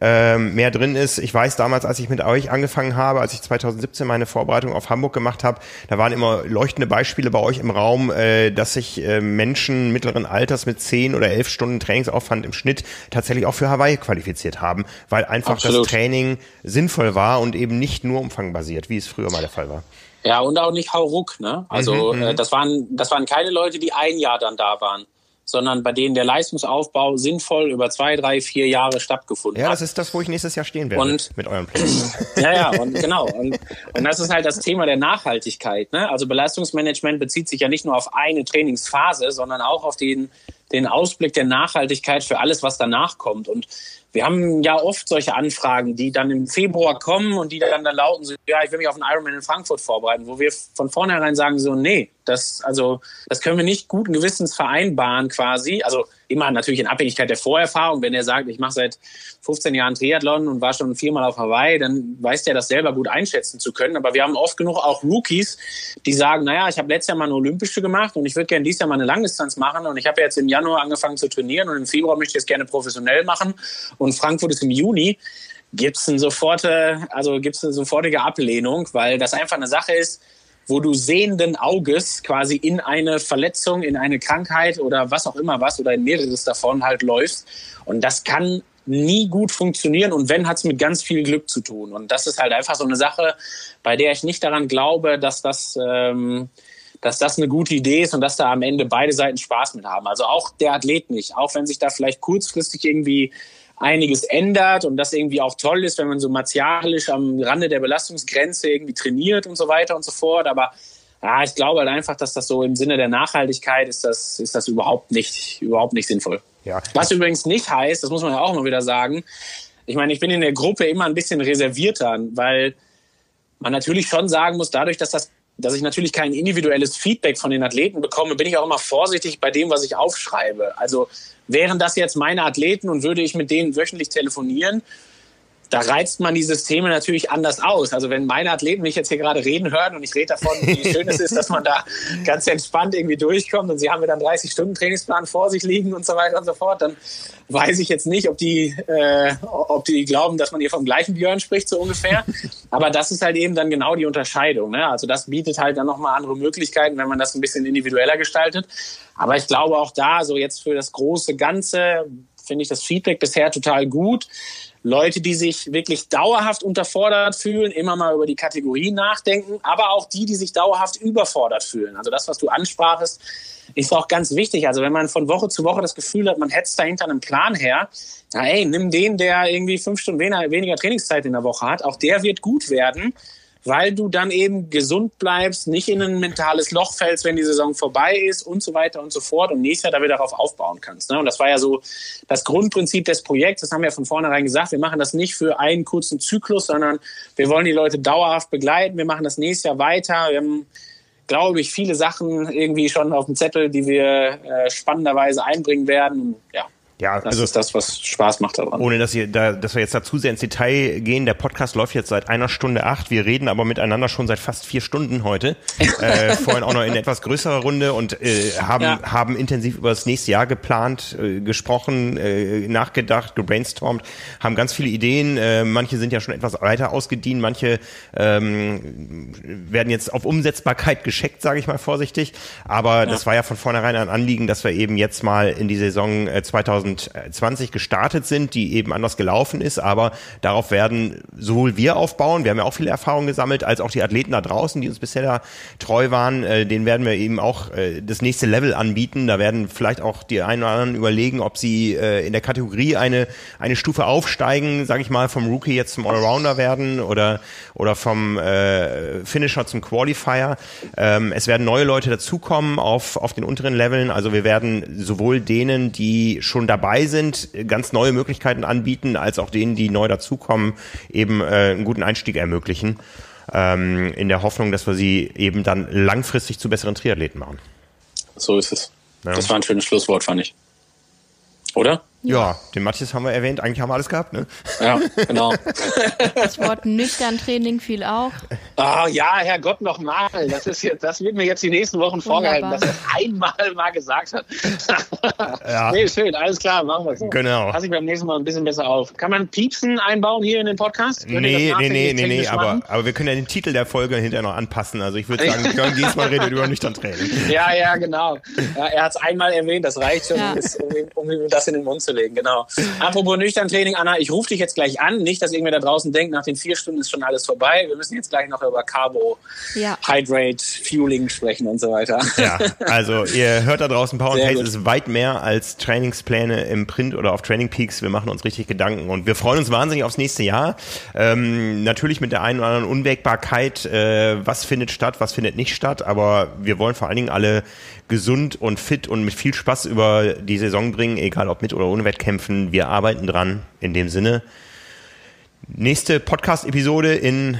ähm, mehr drin ist. Ich weiß damals, als ich mit euch angefangen habe, als ich 2017 meine Vorbereitung auf Hamburg gemacht habe, da waren immer leuchtende Beispiele bei euch im Raum, äh, dass sich äh, Menschen mittleren Alters mit zehn oder elf Stunden Trainingsaufwand im Schnitt tatsächlich auch für Hawaii qualifiziert haben, weil einfach Absolut. das Training sinnvoll war und eben nicht nur umfangbasiert, wie es früher mal der Fall war. Ja, und auch nicht hauruck, ne? Also mhm, äh, mhm. das waren das waren keine Leute, die ein Jahr dann da waren sondern bei denen der Leistungsaufbau sinnvoll über zwei, drei, vier Jahre stattgefunden hat. Ja, das ist das, wo ich nächstes Jahr stehen werde und, mit euren Plänen. Ja, ja, und genau. Und, und das ist halt das Thema der Nachhaltigkeit. Ne? Also Belastungsmanagement bezieht sich ja nicht nur auf eine Trainingsphase, sondern auch auf den, den Ausblick der Nachhaltigkeit für alles, was danach kommt. Und wir haben ja oft solche Anfragen, die dann im Februar kommen und die dann, dann lauten so, ja, ich will mich auf einen Ironman in Frankfurt vorbereiten, wo wir von vornherein sagen so, nee, das, also, das können wir nicht guten Gewissens vereinbaren quasi. Also immer natürlich in Abhängigkeit der Vorerfahrung. Wenn er sagt, ich mache seit 15 Jahren Triathlon und war schon viermal auf Hawaii, dann weiß der das selber gut einschätzen zu können. Aber wir haben oft genug auch Rookies, die sagen, naja, ich habe letztes Jahr mal eine Olympische gemacht und ich würde gerne dieses Jahr mal eine Langdistanz machen und ich habe jetzt im Januar angefangen zu trainieren und im Februar möchte ich es gerne professionell machen und Frankfurt ist im Juni gibt es eine, sofortige, also eine sofortige Ablehnung, weil das einfach eine Sache ist, wo du sehenden Auges quasi in eine Verletzung, in eine Krankheit oder was auch immer was oder in mehreres davon halt läufst. Und das kann nie gut funktionieren und wenn, hat es mit ganz viel Glück zu tun. Und das ist halt einfach so eine Sache, bei der ich nicht daran glaube, dass das, ähm, dass das eine gute Idee ist und dass da am Ende beide Seiten Spaß mit haben. Also auch der Athlet nicht, auch wenn sich da vielleicht kurzfristig irgendwie einiges ändert und das irgendwie auch toll ist, wenn man so martialisch am Rande der Belastungsgrenze irgendwie trainiert und so weiter und so fort. Aber ja, ich glaube halt einfach, dass das so im Sinne der Nachhaltigkeit ist das, ist das überhaupt nicht, überhaupt nicht sinnvoll. Ja. Was übrigens nicht heißt, das muss man ja auch immer wieder sagen, ich meine, ich bin in der Gruppe immer ein bisschen reservierter, weil man natürlich schon sagen muss, dadurch, dass das dass ich natürlich kein individuelles Feedback von den Athleten bekomme, bin ich auch immer vorsichtig bei dem, was ich aufschreibe. Also wären das jetzt meine Athleten und würde ich mit denen wöchentlich telefonieren, da reizt man die Systeme natürlich anders aus. Also wenn meine Athleten mich jetzt hier gerade reden hören und ich rede davon, wie schön es ist, dass man da ganz entspannt irgendwie durchkommt und sie haben mir dann 30 Stunden Trainingsplan vor sich liegen und so weiter und so fort, dann weiß ich jetzt nicht, ob die, äh, ob die glauben, dass man hier vom gleichen Björn spricht, so ungefähr. Aber das ist halt eben dann genau die Unterscheidung. Ne? Also das bietet halt dann nochmal andere Möglichkeiten, wenn man das ein bisschen individueller gestaltet. Aber ich glaube auch da, so jetzt für das große Ganze, finde ich das Feedback bisher total gut. Leute, die sich wirklich dauerhaft unterfordert fühlen, immer mal über die Kategorien nachdenken, aber auch die, die sich dauerhaft überfordert fühlen. Also das, was du ansprachest, ist auch ganz wichtig. Also wenn man von Woche zu Woche das Gefühl hat, man hetzt da hinter einem Plan her, na ey, nimm den, der irgendwie fünf Stunden weniger Trainingszeit in der Woche hat. Auch der wird gut werden. Weil du dann eben gesund bleibst, nicht in ein mentales Loch fällst, wenn die Saison vorbei ist und so weiter und so fort und nächstes Jahr da wieder darauf aufbauen kannst. Ne? Und das war ja so das Grundprinzip des Projekts. Das haben wir von vornherein gesagt. Wir machen das nicht für einen kurzen Zyklus, sondern wir wollen die Leute dauerhaft begleiten. Wir machen das nächstes Jahr weiter. Wir haben glaube ich, viele Sachen irgendwie schon auf dem Zettel, die wir äh, spannenderweise einbringen werden. Ja, ja, das also, ist das, was Spaß macht daran. Ohne dass, ihr, da, dass wir jetzt da zu sehr ins Detail gehen. Der Podcast läuft jetzt seit einer Stunde acht. Wir reden aber miteinander schon seit fast vier Stunden heute. äh, vorhin auch noch in etwas größerer Runde und äh, haben, ja. haben intensiv über das nächste Jahr geplant, äh, gesprochen, äh, nachgedacht, gebrainstormt, haben ganz viele Ideen. Äh, manche sind ja schon etwas weiter ausgedient, manche ähm, werden jetzt auf Umsetzbarkeit gescheckt, sage ich mal vorsichtig. Aber ja. das war ja von vornherein ein Anliegen, dass wir eben jetzt mal in die Saison äh, 2000 2020 gestartet sind, die eben anders gelaufen ist, aber darauf werden sowohl wir aufbauen, wir haben ja auch viele Erfahrungen gesammelt, als auch die Athleten da draußen, die uns bisher da treu waren, äh, denen werden wir eben auch äh, das nächste Level anbieten. Da werden vielleicht auch die einen oder anderen überlegen, ob sie äh, in der Kategorie eine, eine Stufe aufsteigen, sage ich mal, vom Rookie jetzt zum Allrounder werden oder, oder vom äh, Finisher zum Qualifier. Ähm, es werden neue Leute dazukommen auf, auf den unteren Leveln. Also wir werden sowohl denen, die schon da dabei sind, ganz neue Möglichkeiten anbieten, als auch denen, die neu dazukommen, eben äh, einen guten Einstieg ermöglichen. Ähm, in der Hoffnung, dass wir sie eben dann langfristig zu besseren Triathleten machen. So ist es. Ja. Das war ein schönes Schlusswort, fand ich. Oder? Ja, den Matthias haben wir erwähnt. Eigentlich haben wir alles gehabt, ne? Ja, genau. Das Wort nüchtern Training fiel auch. Oh, ja, Herrgott, nochmal. Das, ist jetzt, das wird mir jetzt die nächsten Wochen vorgehalten, dass er es einmal mal gesagt hat. Ja. Nee, schön, alles klar, machen wir so. Genau. Pass ich beim nächsten Mal ein bisschen besser auf. Kann man Piepsen einbauen hier in den Podcast? Könnt nee, nee, nee, nee, nee, aber, aber wir können ja den Titel der Folge hinterher noch anpassen. Also ich würde sagen, Björn Giesmann redet über nüchtern Training. Ja, ja, genau. Ja, er hat es einmal erwähnt, das reicht schon, ja. um, um, um das in den Mund zu legen, genau. Apropos nüchtern Training, Anna, ich rufe dich jetzt gleich an. Nicht, dass irgendwer da draußen denkt, nach den vier Stunden ist schon alles vorbei. Wir müssen jetzt gleich noch über Carbo, ja. Hydrate, Fueling sprechen und so weiter. Ja, also ihr hört da draußen, Power Pace ist weit mehr als Trainingspläne im Print oder auf Training Peaks. Wir machen uns richtig Gedanken und wir freuen uns wahnsinnig aufs nächste Jahr. Ähm, natürlich mit der einen oder anderen Unwägbarkeit, äh, was findet statt, was findet nicht statt, aber wir wollen vor allen Dingen alle gesund und fit und mit viel Spaß über die Saison bringen, egal ob mit oder ohne Wettkämpfen. Wir arbeiten dran in dem Sinne. Nächste Podcast-Episode in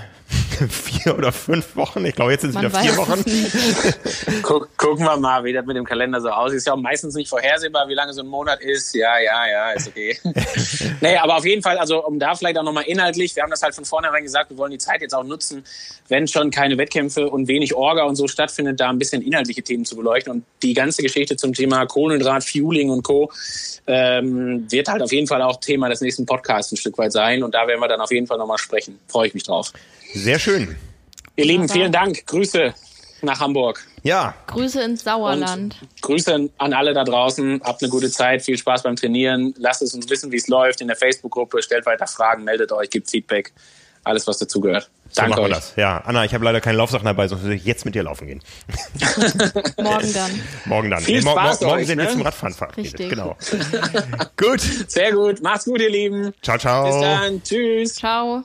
vier oder fünf Wochen. Ich glaube, jetzt sind es wieder vier Wochen. Guck, gucken wir mal, wie das mit dem Kalender so aussieht. Ist ja auch meistens nicht vorhersehbar, wie lange so ein Monat ist. Ja, ja, ja, ist okay. nee, aber auf jeden Fall, also um da vielleicht auch nochmal inhaltlich, wir haben das halt von vornherein gesagt, wir wollen die Zeit jetzt auch nutzen, wenn schon keine Wettkämpfe und wenig Orga und so stattfindet, da ein bisschen inhaltliche Themen zu beleuchten. Und die ganze Geschichte zum Thema Kohlenhydrat, Fueling und Co. Ähm, wird halt auf jeden Fall auch Thema des nächsten Podcasts ein Stück weit sein. Und da werden wir dann auf jeden Fall nochmal sprechen. Freue ich mich drauf. Sehr schön. Ihr Lieben, vielen Dank. Grüße nach Hamburg. Ja. Grüße ins Sauerland. Und Grüße an alle da draußen. Habt eine gute Zeit. Viel Spaß beim Trainieren. Lasst es uns wissen, wie es läuft in der Facebook-Gruppe. Stellt weiter Fragen, meldet euch, gebt Feedback. Alles, was dazugehört. So Danke machen wir euch. das. Ja, Anna, ich habe leider keine Laufsachen dabei, sonst würde ich jetzt mit dir laufen gehen. morgen dann. Morgen dann. Viel nee, Spaß morgen euch, sind wir ne? zum Radfahren verabredet. Richtig. Genau. gut. Sehr gut. Macht's gut, ihr Lieben. Ciao, ciao. Bis dann. Tschüss. Ciao.